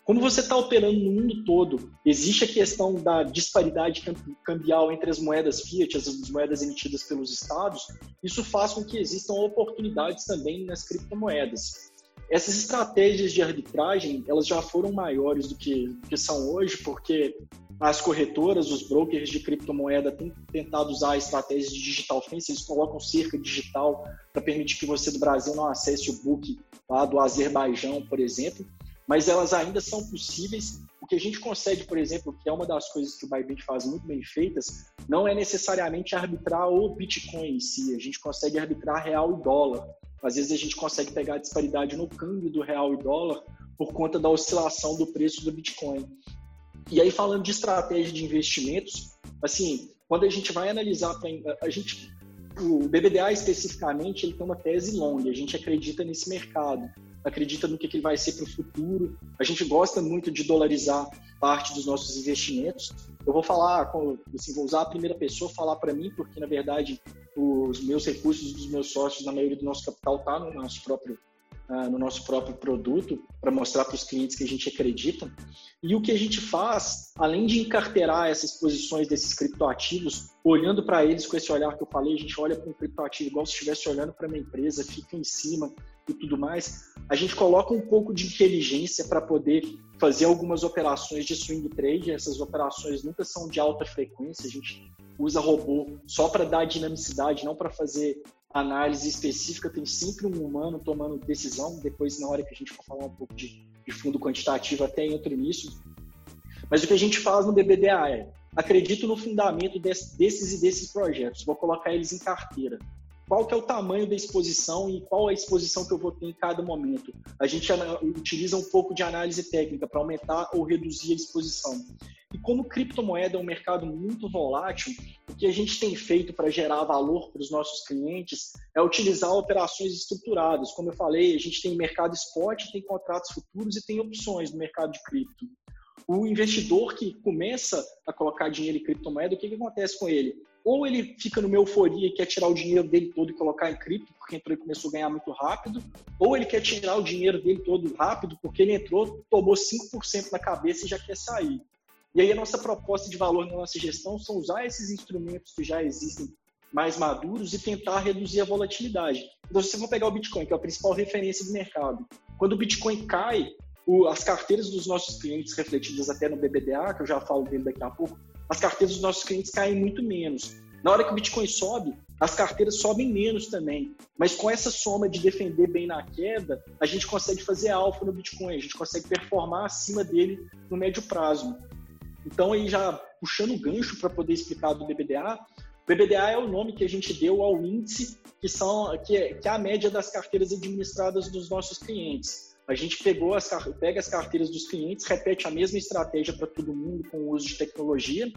Como você está operando no mundo todo, existe a questão da disparidade cambial entre as moedas fiat, as moedas emitidas pelos estados. Isso faz com que existam oportunidades também nas criptomoedas. Essas estratégias de arbitragem, elas já foram maiores do que, do que são hoje, porque as corretoras, os brokers de criptomoeda têm tentado usar estratégias de digital fence, eles colocam cerca digital para permitir que você do Brasil não acesse o book lá do Azerbaijão, por exemplo, mas elas ainda são possíveis. O que a gente consegue, por exemplo, que é uma das coisas que o Bybit faz muito bem feitas, não é necessariamente arbitrar o Bitcoin em si, a gente consegue arbitrar real e dólar. Às vezes a gente consegue pegar a disparidade no câmbio do real e dólar por conta da oscilação do preço do Bitcoin. E aí, falando de estratégia de investimentos, assim, quando a gente vai analisar, a gente, o BBDA especificamente, ele tem uma tese longa, a gente acredita nesse mercado, acredita no que, que ele vai ser para o futuro, a gente gosta muito de dolarizar parte dos nossos investimentos. Eu vou falar, assim, vou usar a primeira pessoa falar para mim, porque na verdade os meus recursos dos meus sócios, na maioria do nosso capital está no nosso próprio uh, no nosso próprio produto para mostrar para os clientes que a gente acredita. E o que a gente faz, além de encarteirar essas posições desses criptoativos, olhando para eles com esse olhar que eu falei, a gente olha para um criptoativo igual se estivesse olhando para uma empresa, fica em cima e tudo mais, a gente coloca um pouco de inteligência para poder fazer algumas operações de swing trade. Essas operações nunca são de alta frequência, a gente usa robô só para dar dinamicidade, não para fazer análise específica, tem sempre um humano tomando decisão. Depois, na hora que a gente for falar um pouco de, de fundo quantitativo, até entra nisso. Mas o que a gente faz no BBDA é: acredito no fundamento desse, desses e desses projetos, vou colocar eles em carteira. Qual que é o tamanho da exposição e qual a exposição que eu vou ter em cada momento? A gente utiliza um pouco de análise técnica para aumentar ou reduzir a exposição. E como criptomoeda é um mercado muito volátil, o que a gente tem feito para gerar valor para os nossos clientes é utilizar operações estruturadas. Como eu falei, a gente tem mercado spot, tem contratos futuros e tem opções no mercado de cripto. O investidor que começa a colocar dinheiro em criptomoeda, o que, que acontece com ele? Ou ele fica numa euforia e quer tirar o dinheiro dele todo e colocar em cripto, porque entrou e começou a ganhar muito rápido, ou ele quer tirar o dinheiro dele todo rápido, porque ele entrou, tomou 5% na cabeça e já quer sair. E aí a nossa proposta de valor na nossa gestão são usar esses instrumentos que já existem mais maduros e tentar reduzir a volatilidade. Então, se você for pegar o Bitcoin, que é a principal referência do mercado, quando o Bitcoin cai, as carteiras dos nossos clientes, refletidas até no BBDA, que eu já falo dele daqui a pouco, as carteiras dos nossos clientes caem muito menos. Na hora que o Bitcoin sobe, as carteiras sobem menos também. Mas com essa soma de defender bem na queda, a gente consegue fazer alfa no Bitcoin, a gente consegue performar acima dele no médio prazo. Então, aí já puxando o gancho para poder explicar do BBDA, BBDA é o nome que a gente deu ao índice que são que é, que é a média das carteiras administradas dos nossos clientes. A gente pegou as, pega as carteiras dos clientes, repete a mesma estratégia para todo mundo com o uso de tecnologia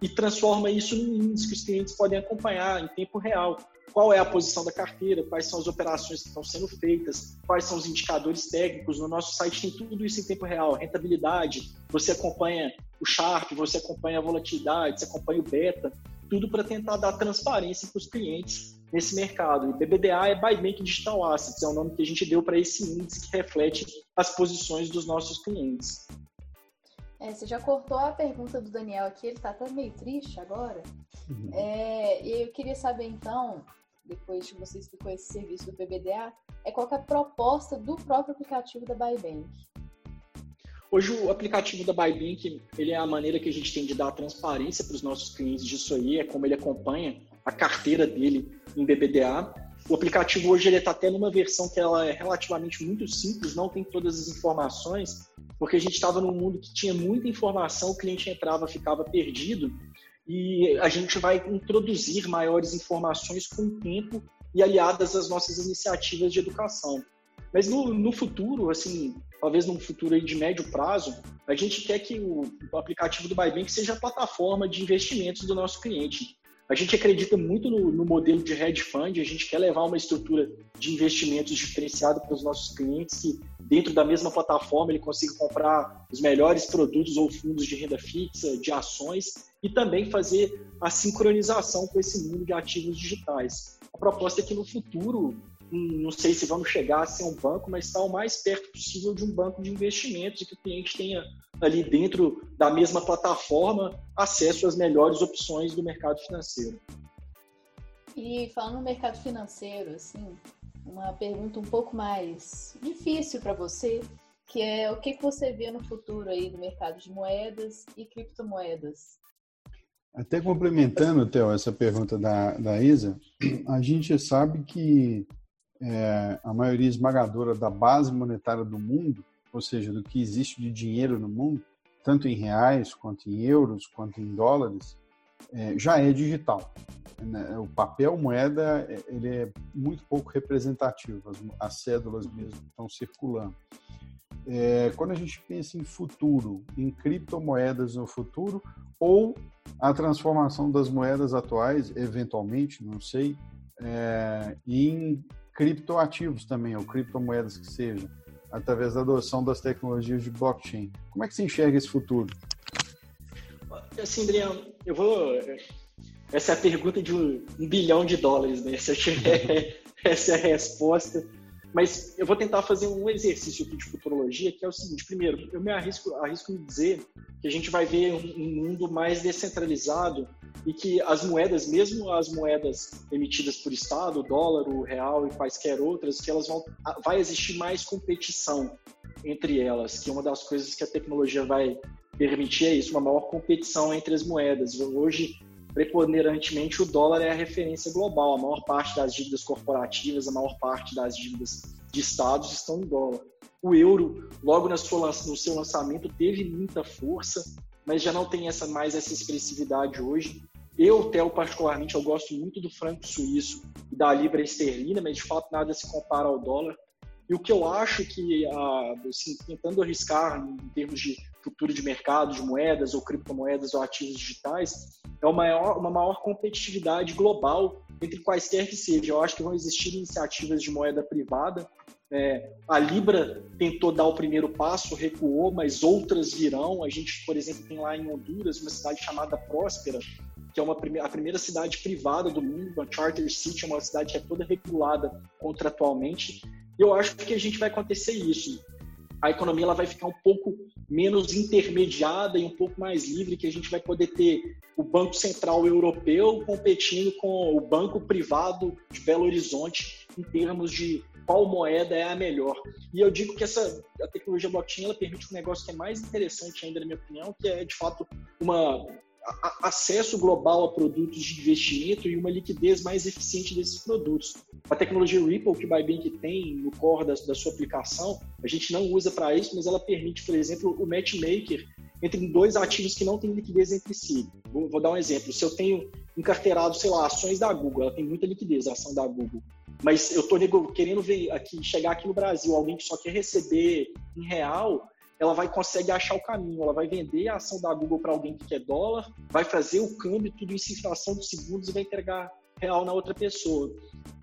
e transforma isso num índice que os clientes podem acompanhar em tempo real. Qual é a posição da carteira, quais são as operações que estão sendo feitas, quais são os indicadores técnicos. No nosso site tem tudo isso em tempo real. Rentabilidade, você acompanha o Sharp, você acompanha a volatilidade, você acompanha o beta, tudo para tentar dar transparência para os clientes nesse mercado. E BBDA é Buy Bank Digital Assets, é o nome que a gente deu para esse índice que reflete as posições dos nossos clientes. É, você já cortou a pergunta do Daniel aqui, ele está até meio triste agora. Uhum. É, e eu queria saber então, depois que você explicou esse serviço do BBDA, é qual é a proposta do próprio aplicativo da Bybank? Hoje o aplicativo da Bybank, ele é a maneira que a gente tem de dar transparência para os nossos clientes disso aí, é como ele acompanha a carteira dele em BBDA. O aplicativo hoje ele está até numa versão que ela é relativamente muito simples, não tem todas as informações, porque a gente estava num mundo que tinha muita informação, o cliente entrava, ficava perdido, e a gente vai introduzir maiores informações com o tempo e aliadas às nossas iniciativas de educação. Mas no, no futuro, assim, talvez num futuro de médio prazo, a gente quer que o, o aplicativo do Bybank seja a plataforma de investimentos do nosso cliente. A gente acredita muito no, no, modelo de hedge fund, a gente quer levar uma estrutura de investimentos diferenciada para os nossos clientes, que dentro da mesma plataforma ele consiga comprar os melhores produtos ou fundos de renda fixa, de ações, e também fazer a sincronização com esse mundo de ativos digitais. A proposta é que no futuro não sei se vamos chegar a ser um banco, mas está o mais perto possível de um banco de investimentos e que o cliente tenha ali dentro da mesma plataforma acesso às melhores opções do mercado financeiro. E falando no mercado financeiro, assim, uma pergunta um pouco mais difícil para você, que é o que, que você vê no futuro aí do mercado de moedas e criptomoedas? Até complementando, Theo, essa pergunta da, da Isa, a gente sabe que é, a maioria esmagadora da base monetária do mundo, ou seja, do que existe de dinheiro no mundo, tanto em reais, quanto em euros, quanto em dólares, é, já é digital. Né? O papel moeda ele é muito pouco representativo, as, as cédulas mesmo estão circulando. É, quando a gente pensa em futuro, em criptomoedas no futuro, ou a transformação das moedas atuais, eventualmente, não sei, é, em criptoativos também, ou criptomoedas que sejam, através da adoção das tecnologias de blockchain. Como é que você enxerga esse futuro? Assim, Adriano, eu vou. Essa é a pergunta de um, um bilhão de dólares, né? Se eu tiver (laughs) essa é a resposta. Mas eu vou tentar fazer um exercício aqui de futurologia, que é o seguinte: primeiro, eu me arrisco, arrisco me dizer que a gente vai ver um, mundo mais descentralizado e que as moedas, mesmo as moedas emitidas por Estado, o dólar, o real e quaisquer outras, que elas vão vai existir mais competição entre elas, que uma das coisas que a tecnologia vai permitir é isso, uma maior competição entre as moedas. Hoje, preponderantemente, o dólar é a referência global. A maior parte das dívidas corporativas, a maior parte das dívidas de estados estão em dólar. O euro, logo no seu lançamento, teve muita força, mas já não tem essa mais essa expressividade hoje. Eu, Theo, particularmente, eu gosto muito do franco suíço e da libra esterlina, mas de fato nada se compara ao dólar. E o que eu acho que, assim, tentando arriscar em termos de futuro de mercado, de moedas ou criptomoedas ou ativos digitais, é uma maior, uma maior competitividade global entre quaisquer que seja. Eu acho que vão existir iniciativas de moeda privada. É, a Libra tentou dar o primeiro passo, recuou, mas outras virão. A gente, por exemplo, tem lá em Honduras uma cidade chamada Próspera, que é uma, a primeira cidade privada do mundo, a Charter City, é uma cidade que é toda regulada contratualmente. Eu acho que a gente vai acontecer isso a economia ela vai ficar um pouco menos intermediada e um pouco mais livre, que a gente vai poder ter o Banco Central Europeu competindo com o Banco Privado de Belo Horizonte em termos de qual moeda é a melhor. E eu digo que essa a tecnologia blockchain ela permite um negócio que é mais interessante ainda, na minha opinião, que é de fato uma acesso global a produtos de investimento e uma liquidez mais eficiente desses produtos. A tecnologia Ripple que o Bybank tem no core da, da sua aplicação, a gente não usa para isso, mas ela permite, por exemplo, o matchmaker entre dois ativos que não têm liquidez entre si. Vou, vou dar um exemplo. Se eu tenho encarteirado, sei lá, ações da Google, ela tem muita liquidez, a ação da Google, mas eu estou querendo ver aqui, chegar aqui no Brasil, alguém que só quer receber em real, ela vai conseguir achar o caminho, ela vai vender a ação da Google para alguém que quer dólar, vai fazer o câmbio, tudo isso em fração de segundos e vai entregar real na outra pessoa.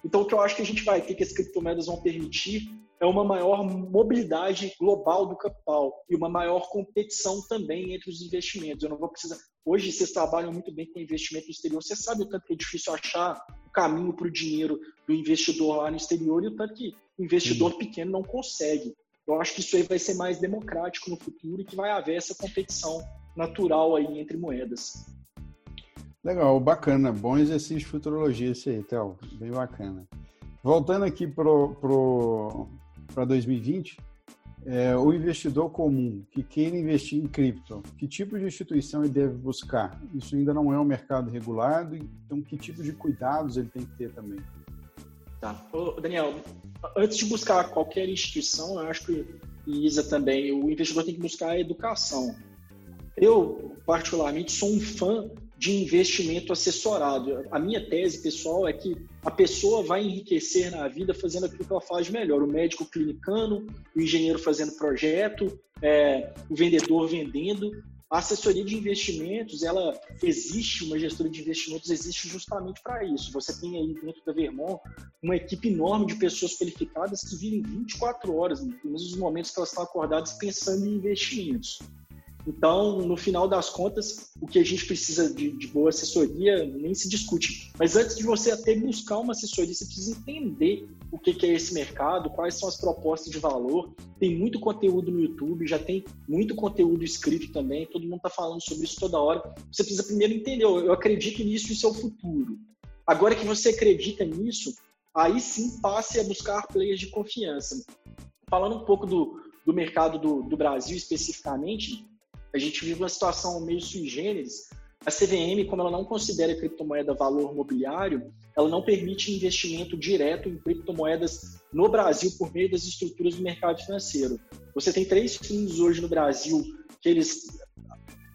Então, o que eu acho que a gente vai ter que as criptomoedas vão permitir é uma maior mobilidade global do capital e uma maior competição também entre os investimentos. Eu não vou precisar. Hoje, vocês trabalham muito bem com investimento no exterior. Você sabe o tanto que é difícil achar o caminho para o dinheiro do investidor lá no exterior e o tanto que o investidor Sim. pequeno não consegue. Eu acho que isso aí vai ser mais democrático no futuro e que vai haver essa competição natural aí entre moedas. Legal, bacana. Bom exercício de futurologia esse aí, Théo. Bem bacana. Voltando aqui para pro, pro, 2020, é, o investidor comum que queira investir em cripto, que tipo de instituição ele deve buscar? Isso ainda não é um mercado regulado, então que tipo de cuidados ele tem que ter também? Tá. Ô, Daniel, antes de buscar qualquer instituição, eu acho que, e Isa também, o investidor tem que buscar a educação. Eu, particularmente, sou um fã de investimento assessorado. A minha tese pessoal é que a pessoa vai enriquecer na vida fazendo aquilo que ela faz melhor. O médico clinicando, o engenheiro fazendo projeto, é, o vendedor vendendo. A assessoria de investimentos, ela existe, uma gestora de investimentos existe justamente para isso. Você tem aí dentro da Vermont uma equipe enorme de pessoas qualificadas que vivem 24 horas, nos momentos que elas estão acordadas pensando em investimentos. Então, no final das contas, o que a gente precisa de, de, boa assessoria nem se discute. Mas antes de você até buscar uma assessoria, você precisa entender o que, que é esse mercado, quais são as propostas de valor. Tem muito conteúdo no YouTube, já tem muito conteúdo escrito também, todo mundo está falando sobre isso toda hora. Você precisa primeiro entender, eu acredito nisso, isso é o futuro. Agora que você acredita nisso, aí sim passe a buscar players de confiança. Falando um pouco do, do mercado do, do Brasil especificamente, a gente vive uma situação meio sui generis. A CVM, como ela não considera a criptomoeda valor mobiliário, ela não permite investimento direto em criptomoedas no Brasil por meio das estruturas do mercado financeiro. Você tem três fundos hoje no Brasil que eles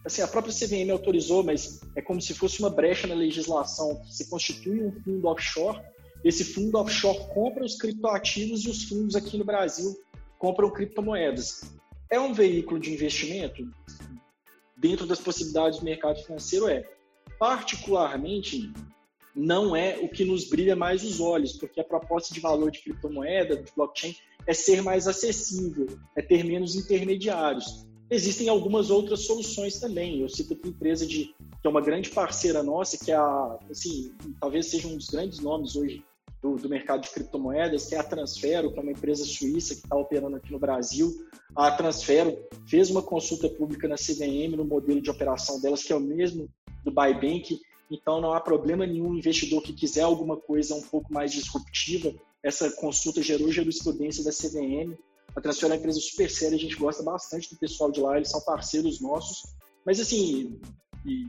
assim, a própria CVM autorizou, mas é como se fosse uma brecha na legislação. Você constitui um fundo offshore, esse fundo offshore compra os criptoativos e os fundos aqui no Brasil compram criptomoedas. É um veículo de investimento? dentro das possibilidades do mercado financeiro é, particularmente, não é o que nos brilha mais os olhos, porque a proposta de valor de criptomoeda, de blockchain, é ser mais acessível, é ter menos intermediários. Existem algumas outras soluções também. Eu cito uma empresa de, que é uma grande parceira nossa, que é a, assim, talvez seja um dos grandes nomes hoje do, do, mercado de criptomoedas, que é a Transfero, que é uma empresa suíça que está operando aqui no Brasil. A Transfero fez uma consulta pública na CVM no modelo de operação delas, que é o mesmo do Bybank, então não há problema nenhum investidor que quiser alguma coisa um pouco mais disruptiva. Essa consulta gerou jurisprudência da CVM. A Transfero é uma empresa super séria, a gente gosta bastante do pessoal de lá, eles são parceiros nossos. Mas assim,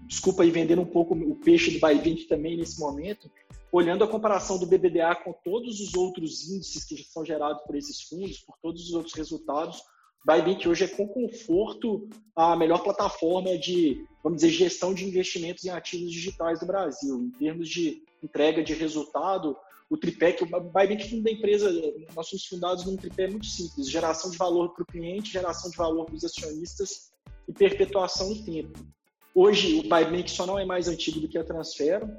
desculpa aí vender um pouco o peixe do Bybank também nesse momento, olhando a comparação do BBDA com todos os outros índices que são gerados por esses fundos, por todos os outros resultados, Bybit hoje é com conforto a melhor plataforma de, vamos dizer, gestão de investimentos em ativos digitais do Brasil. Em termos de entrega de resultado, o tripé que o Bybit fundo da empresa, nós somos fundados num tripé muito simples: geração de valor para o cliente, geração de valor para os acionistas e perpetuação no tempo. Hoje, o Bybit só não é mais antigo do que a Transfero,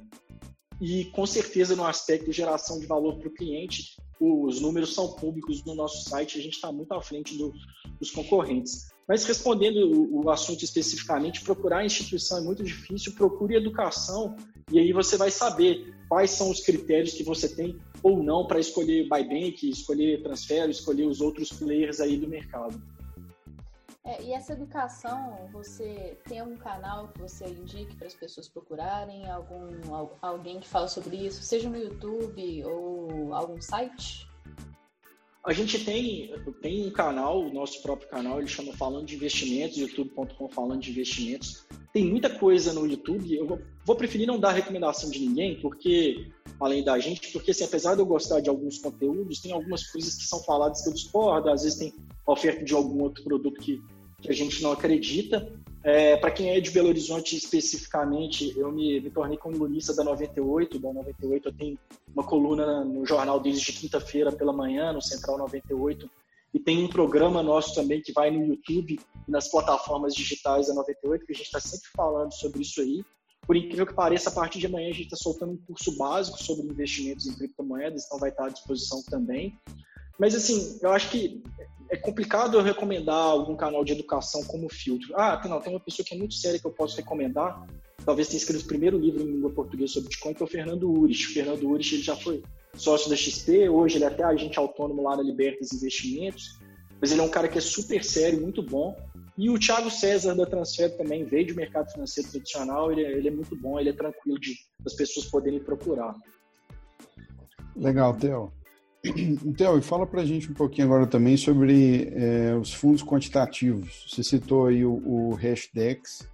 e com certeza no aspecto de geração de valor para o cliente, os números são públicos no nosso site, a gente está muito à frente do, dos concorrentes. Mas respondendo o, o, assunto especificamente, procurar a instituição é muito difícil, procure educação e aí você vai saber quais são os critérios que você tem ou não para escolher Bybank, escolher transfer, escolher os outros players aí do mercado. É, e essa educação, você tem algum canal que você indique para as pessoas procurarem? Algum, alguém que fala sobre isso, seja no YouTube ou algum site? A gente tem, tem um canal, o nosso próprio canal, ele chama Falando de Investimentos, youtube.com Falando de Investimentos. Tem muita coisa no YouTube. Eu vou, preferir não dar recomendação de ninguém, porque, além da gente, porque assim, apesar de eu gostar de alguns conteúdos, tem algumas coisas que são faladas que eu discordo, às vezes tem oferta de algum outro produto que, que a gente não acredita. É, para quem é de Belo Horizonte especificamente, eu me, me tornei colunista da 98. Da 98 eu tenho uma coluna no jornal deles de quinta-feira pela manhã, no Central 98. E tem um programa nosso também que vai no YouTube e nas plataformas digitais da 98, que a gente está sempre falando sobre isso aí. Por incrível que pareça, a partir de amanhã a gente está soltando um curso básico sobre investimentos em criptomoedas, então vai estar à disposição também. Mas, assim, eu acho que é complicado eu recomendar algum canal de educação como filtro. Ah, não, tem uma pessoa que é muito séria que eu posso recomendar, talvez tenha escrito o primeiro livro em língua portuguesa sobre Bitcoin, que é o Fernando Urich. O Fernando Urich ele já foi sócio da XP, hoje ele é até agente autônomo lá na Libertas Investimentos, mas ele é um cara que é super sério, muito bom. E o Thiago César da Transfer também veio de mercado financeiro tradicional, ele, é, ele é muito bom, ele é tranquilo de as pessoas poderem procurar. Legal, Theo. Então, e fala para a gente um pouquinho agora também sobre é, os fundos quantitativos. Você citou aí o, o Hashdex,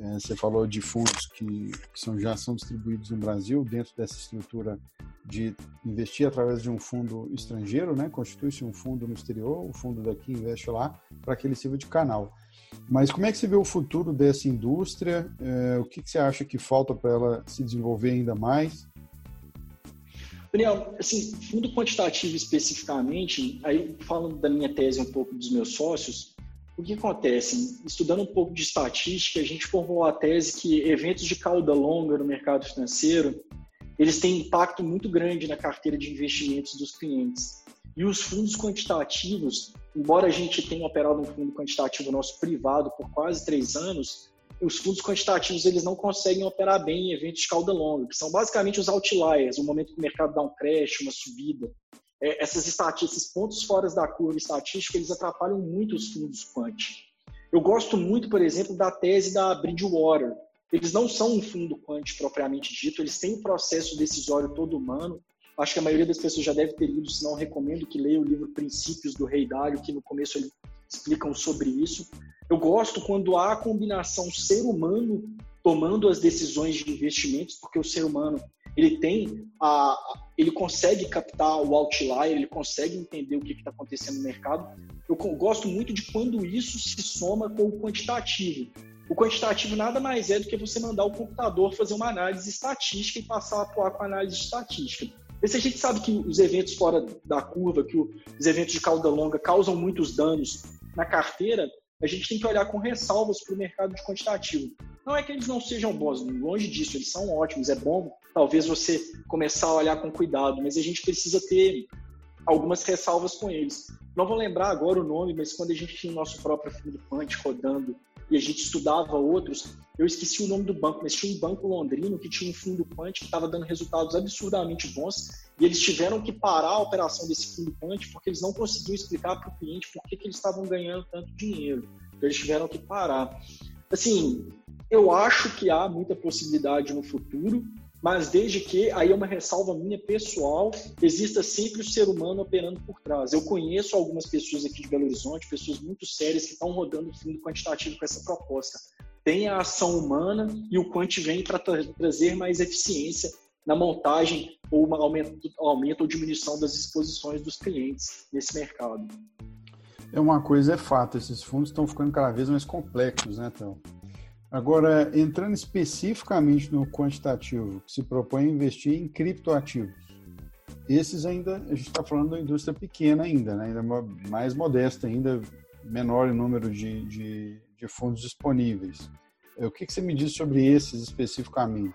é, você falou de fundos que, que são, já são distribuídos no Brasil, dentro dessa estrutura de investir através de um fundo estrangeiro, né? Constitui-se um fundo no exterior, o fundo daqui investe lá, para que ele sirva de canal. Mas como é que você vê o futuro dessa indústria? É, o que, que você acha que falta para ela se desenvolver ainda mais? Daniel, assim, fundo quantitativo especificamente, aí falando da minha tese um pouco dos meus sócios, o que acontece? Estudando um pouco de estatística, a gente formou a tese que eventos de cauda longa no mercado financeiro, eles têm impacto muito grande na carteira de investimentos dos clientes. E os fundos quantitativos, embora a gente tenha operado um fundo quantitativo nosso privado por quase três anos, os fundos quantitativos eles não conseguem operar bem em eventos de cauda longa, que são basicamente os outliers, o momento que o mercado dá um crash, uma subida. É, essas estatísticas, esses pontos fora da curva estatística, eles atrapalham muito os fundos quant. Eu gosto muito, por exemplo, da tese da Bridgewater. Eles não são um fundo quant propriamente dito, eles têm um processo decisório todo humano. Acho que a maioria das pessoas já deve ter lido, se não recomendo que leia o livro Princípios do Rei Dário, que no começo eles explicam sobre isso. Eu gosto quando há a combinação ser humano tomando as decisões de investimentos, porque o ser humano ele tem a, ele consegue captar o outlier, ele consegue entender o que está acontecendo no mercado. Eu gosto muito de quando isso se soma com o quantitativo. O quantitativo nada mais é do que você mandar o computador fazer uma análise estatística e passar a atuar com a análise estatística. E se a gente sabe que os eventos fora da curva, que os eventos de cauda longa causam muitos danos na carteira, a gente tem que olhar com ressalvas para o mercado de quantitativo. Não é que eles não sejam bons, longe disso, eles são ótimos, é bom talvez você começar a olhar com cuidado, mas a gente precisa ter algumas ressalvas com eles. Não vou lembrar agora o nome, mas quando a gente tinha o nosso próprio fundo Quant rodando e a gente estudava outros, eu esqueci o nome do banco, mas tinha um banco londrino que tinha um fundo Quant que estava dando resultados absurdamente bons e eles tiveram que parar a operação desse fundo Quant porque eles não conseguiam explicar para o cliente por que, que eles estavam ganhando tanto dinheiro. Então eles tiveram que parar. Assim, eu acho que há muita possibilidade no futuro, mas desde que, aí é uma ressalva minha pessoal, exista sempre o ser humano operando por trás. Eu conheço algumas pessoas aqui de Belo Horizonte, pessoas muito sérias que estão rodando fundo quantitativo com essa proposta. Tem a ação humana e o quant vem para tra trazer mais eficiência na montagem ou aumento, aumento ou diminuição das exposições dos clientes nesse mercado. É uma coisa é fato, esses fundos estão ficando cada vez mais complexos, né, Théo? Agora, entrando especificamente no quantitativo, que se propõe investir em criptoativos, esses ainda, a gente está falando da indústria pequena ainda, né? ainda mais modesta, ainda menor número de, de, de fundos disponíveis. O que, que você me diz sobre esses especificamente?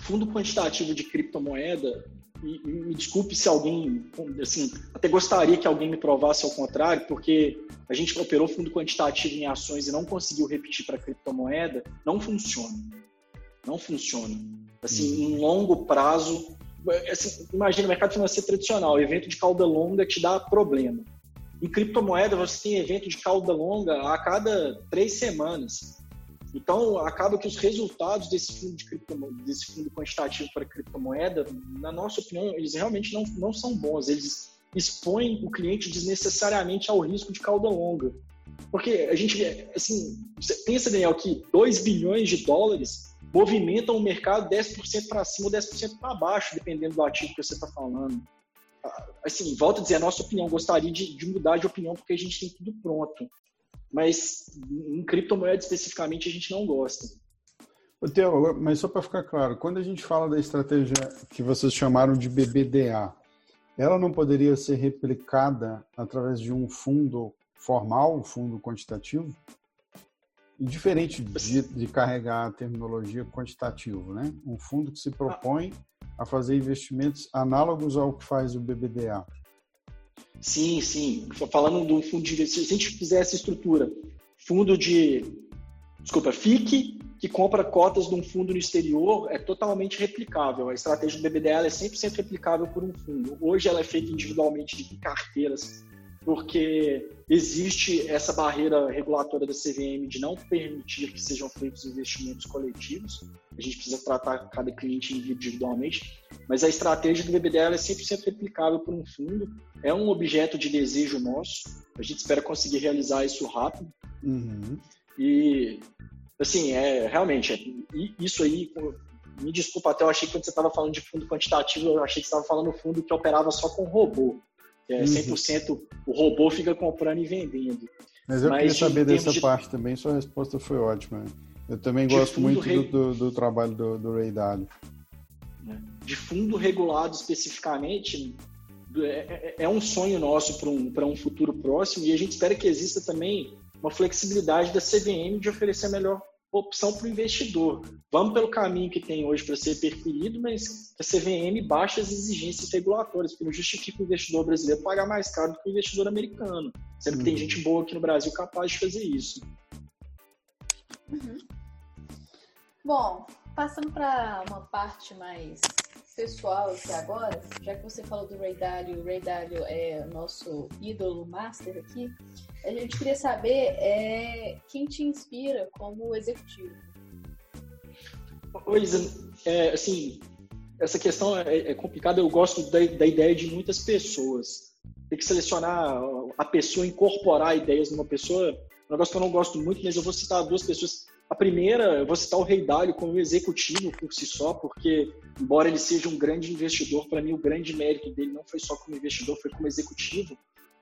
Fundo quantitativo de criptomoeda, e, me desculpe se alguém, assim, até gostaria que alguém me provasse ao contrário, porque a gente operou fundo quantitativo em ações e não conseguiu repetir para criptomoeda, não funciona. Não funciona. Assim, em longo prazo, assim, imagina o mercado financeiro tradicional, evento de cauda longa te dá problema. Em criptomoeda, você tem evento de cauda longa a cada três semanas. Então, acaba que os resultados desse fundo, de desse fundo quantitativo para criptomoeda, na nossa opinião, eles realmente não, não são bons. Eles expõem o cliente desnecessariamente ao risco de cauda longa. Porque a gente, assim, pensa, Daniel, que 2 bilhões de dólares movimentam o mercado 10% para cima ou 10% para baixo, dependendo do ativo que você está falando. Assim, volto a dizer, a nossa opinião, gostaria de, de mudar de opinião porque a gente tem tudo pronto. Mas em criptomoeda especificamente a gente não gosta. Theo, mas só para ficar claro, quando a gente fala da estratégia que vocês chamaram de BBDA, ela não poderia ser replicada através de um fundo formal, um fundo quantitativo? diferente de, de, carregar a terminologia quantitativo, né? Um fundo que se propõe a fazer investimentos análogos ao que faz o BBDA. Sim, sim. Falando do fundo de investimento, se a gente fizer essa estrutura, fundo de, desculpa, FIC, que compra cotas de um fundo no exterior, é totalmente replicável. A estratégia do BBDA é 100% replicável por um fundo. Hoje ela é feita individualmente de carteiras porque existe essa barreira regulatória da CVM de não permitir que sejam feitos investimentos coletivos. A gente precisa tratar cada cliente individualmente, mas a estratégia do BBDL é 100% replicável por um fundo, é um objeto de desejo nosso, a gente espera conseguir realizar isso rápido. Uhum. E, assim, é realmente, é, isso aí, me desculpa até, eu achei que quando você estava falando de fundo quantitativo, eu achei que você estava falando fundo que operava só com robô. É, 100% uhum. o robô fica comprando e vendendo. Mas eu Mas, queria saber dessa de... parte também, sua resposta foi ótima. Eu também gosto muito do, do, do, trabalho do, do Ray Dalio. É, de fundo regulado especificamente, é, é, é um sonho nosso para um, um futuro próximo e a gente espera que exista também uma flexibilidade da CVM de oferecer melhor opção para o investidor. Vamos pelo caminho que tem hoje para ser perferido, mas a CVM baixa as exigências regulatórias, porque não justifica o investidor brasileiro pagar mais caro do que o investidor americano, sendo que tem uhum. gente boa aqui no Brasil capaz de fazer isso. Uhum. Bom, passando para uma parte mais pessoal aqui agora, já que você falou do Ray Dalio, o Ray Dalio é nosso ídolo master aqui, a gente queria saber é, quem te inspira como executivo. Pois, é, assim, essa questão é, é complicada. Eu gosto da, da, ideia de muitas pessoas. Tem que selecionar a pessoa, incorporar ideias numa pessoa. Um negócio que eu não gosto muito, mas eu vou citar duas pessoas a primeira, eu vou citar o Rei Dalio como executivo por si só, porque, embora ele seja um grande investidor, para mim o grande mérito dele não foi só como investidor, foi como executivo,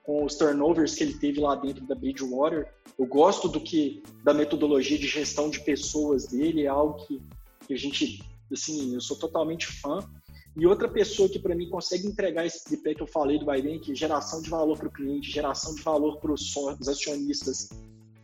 com os turnovers que ele teve lá dentro da Bridgewater. Eu gosto do que da metodologia de gestão de pessoas dele, é algo que, que a gente, assim, eu sou totalmente fã. E outra pessoa que para mim consegue entregar esse tripé que eu falei do Biden, que geração de valor para o cliente, geração de valor para os acionistas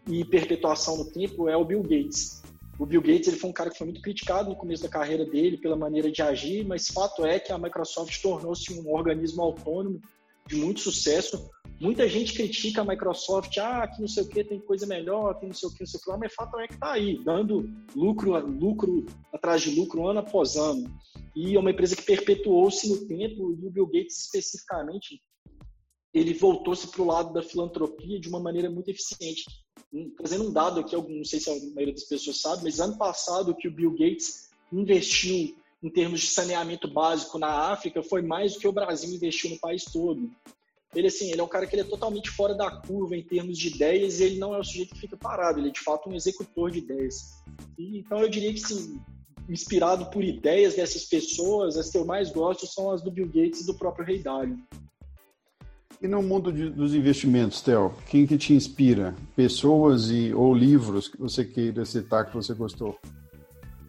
e perpetuação no tempo é o Bill Gates. O Bill Gates ele foi um cara que foi muito criticado no começo da carreira dele pela maneira de agir, mas fato é que a Microsoft tornou-se um organismo autônomo de muito sucesso. Muita gente critica a Microsoft, ah, que não sei o que, tem coisa melhor, tem não sei o que, não sei o que lá, mas fato é que está aí, dando lucro, lucro atrás de lucro ano após ano. E é uma empresa que perpetuou-se no tempo, e o Bill Gates especificamente, ele voltou-se para o lado da filantropia de uma maneira muito eficiente trazendo um dado aqui, não sei se a maioria das pessoas sabe, mas ano passado que o Bill Gates investiu em termos de saneamento básico na África foi mais do que o Brasil investiu no país todo. Ele assim, ele é um cara que ele é totalmente fora da curva em termos de ideias e ele não é o sujeito que fica parado, ele é de fato um executor de ideias. E, então eu diria que sim, inspirado por ideias dessas pessoas, as que eu mais gosto são as do Bill Gates e do próprio Rei Dalio. E no mundo de, dos investimentos, Theo, quem que te inspira? Pessoas e ou livros que você queira citar que você gostou?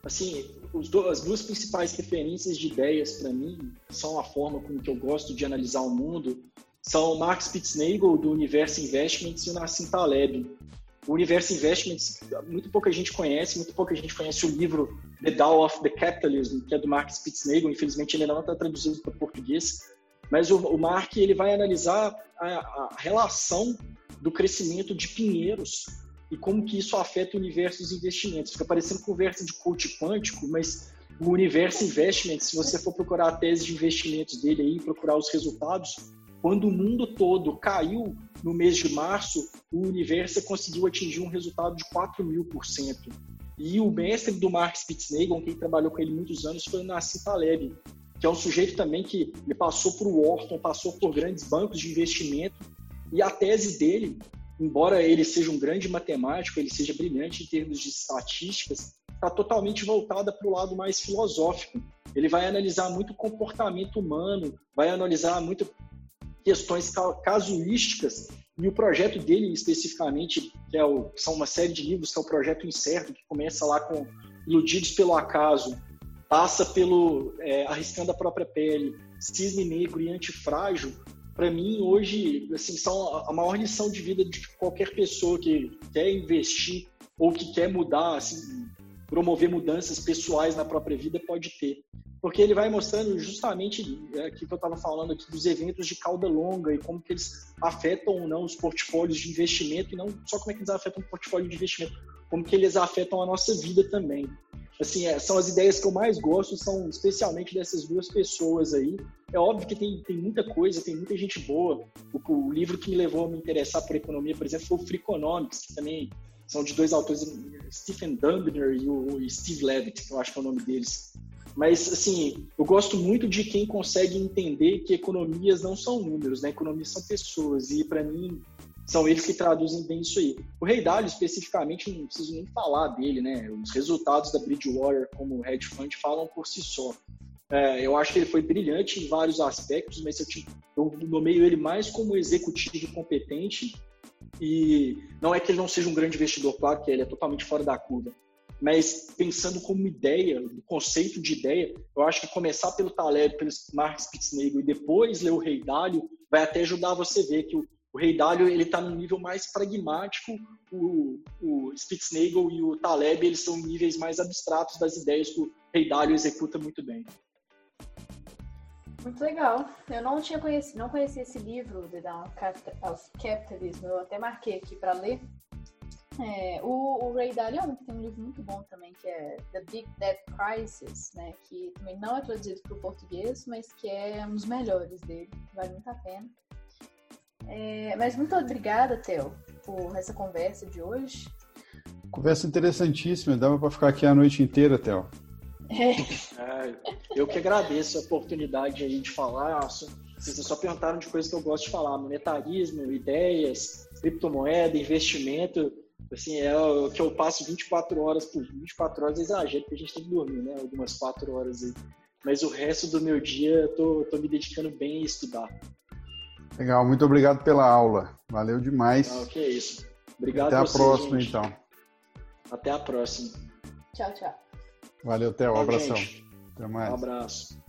Assim, do, as duas principais referências de ideias para mim são a forma como que eu gosto de analisar o mundo. São o Mark Spitznagel do Universo Investments e o Nassim Taleb. O Universo Investments, muito pouca gente conhece, muito pouca gente conhece o livro The Dow of the Capitalism, que é do Mark Spitznagel. Infelizmente, ele não está traduzido para português mas o, o Mark ele vai analisar a, a, relação do crescimento de pinheiros e como que isso afeta o universo dos investimentos. Fica parecendo conversa de coach quântico, mas o universo investments, se você for procurar a tese de investimentos dele aí, procurar os resultados, quando o mundo todo caiu no mês de março, o universo conseguiu atingir um resultado de 4 mil por cento. E o mestre do Mark Spitznagel, quem trabalhou com ele muitos anos, foi o Nassim Taleb, que é um sujeito também que ele passou por Wharton, passou por grandes bancos de investimento, e a tese dele, embora ele seja um grande matemático, ele seja brilhante em termos de estatísticas, está totalmente voltada para o lado mais filosófico. Ele vai analisar muito comportamento humano, vai analisar muito questões casuísticas e o projeto dele especificamente, que é o, são uma série de livros, que é o Projeto Incerto, que começa lá com Iludidos pelo Acaso, passa pelo é, Arriscando a Própria Pele, Cisne Negro e Antifrágil, para mim hoje assim são a maior lição de vida de qualquer pessoa que quer investir ou que quer mudar, assim, promover mudanças pessoais na própria vida pode ter. Porque ele vai mostrando justamente é, aqui que eu estava falando aqui dos eventos de cauda longa e como que eles afetam ou não os portfólios de investimento e não só como é que eles afetam o portfólio de investimento, como que eles afetam a nossa vida também. Assim, é, são as ideias que eu mais gosto, são especialmente dessas duas pessoas aí. É óbvio que tem, tem muita coisa, tem muita gente boa. O, o livro que me levou a me interessar por economia, por exemplo, foi o Freakonomics, que também são de dois autores, Stephen Dubner e o Steve Levitt, que eu acho que é o nome deles. Mas, assim, eu gosto muito de quem consegue entender que economias não são números, né? Economias são pessoas. E, para mim, são eles que traduzem bem isso aí. O Rei Dalio, especificamente, não preciso nem falar dele, né? Os resultados da Bridgewater como hedge fund falam por si só. É, eu acho que ele foi brilhante em vários aspectos, mas eu, eu nomeio ele mais como executivo competente e não é que ele não seja um grande investidor, claro que ele é totalmente fora da curva, mas pensando como ideia, conceito de ideia, eu acho que começar pelo Taleb, pelo Mark Spitznagel e depois ler o Rei Dalio vai até ajudar você a ver que o, o Rei Dalio ele está no nível mais pragmático, o, o Spitznagel e o Taleb eles são níveis mais abstratos das ideias que o Rei Dalio executa muito bem. Muito legal. Eu não tinha conhecido, não conhecia esse livro, The Down of Capitalism. Eu até marquei aqui para ler. É, o, o, Ray Dalio tem um livro muito bom também, que é The Big Debt Crisis, né? Que também não é traduzido para o português, mas que é um dos melhores dele. Vale muito a pena. É, mas muito obrigada, Theo, por essa conversa de hoje. Conversa interessantíssima. Dava para ficar aqui a noite inteira, Theo. É. eu que agradeço a oportunidade aí de falar. Vocês só perguntaram de coisas que eu gosto de falar: monetarismo, ideias, criptomoeda, investimento. Assim, é o que eu passo 24 horas por 24 horas, é exagero, porque a gente tem que dormir, né? Algumas 4 horas aí. Mas o resto do meu dia eu tô, tô me dedicando bem a estudar. Legal, muito obrigado pela aula. Valeu demais. Ah, que é isso. Obrigado Até a vocês, próxima, gente. então. Até a próxima. Tchau, tchau. Valeu, Theo. Um abração. Gente. Até mais. Um abraço.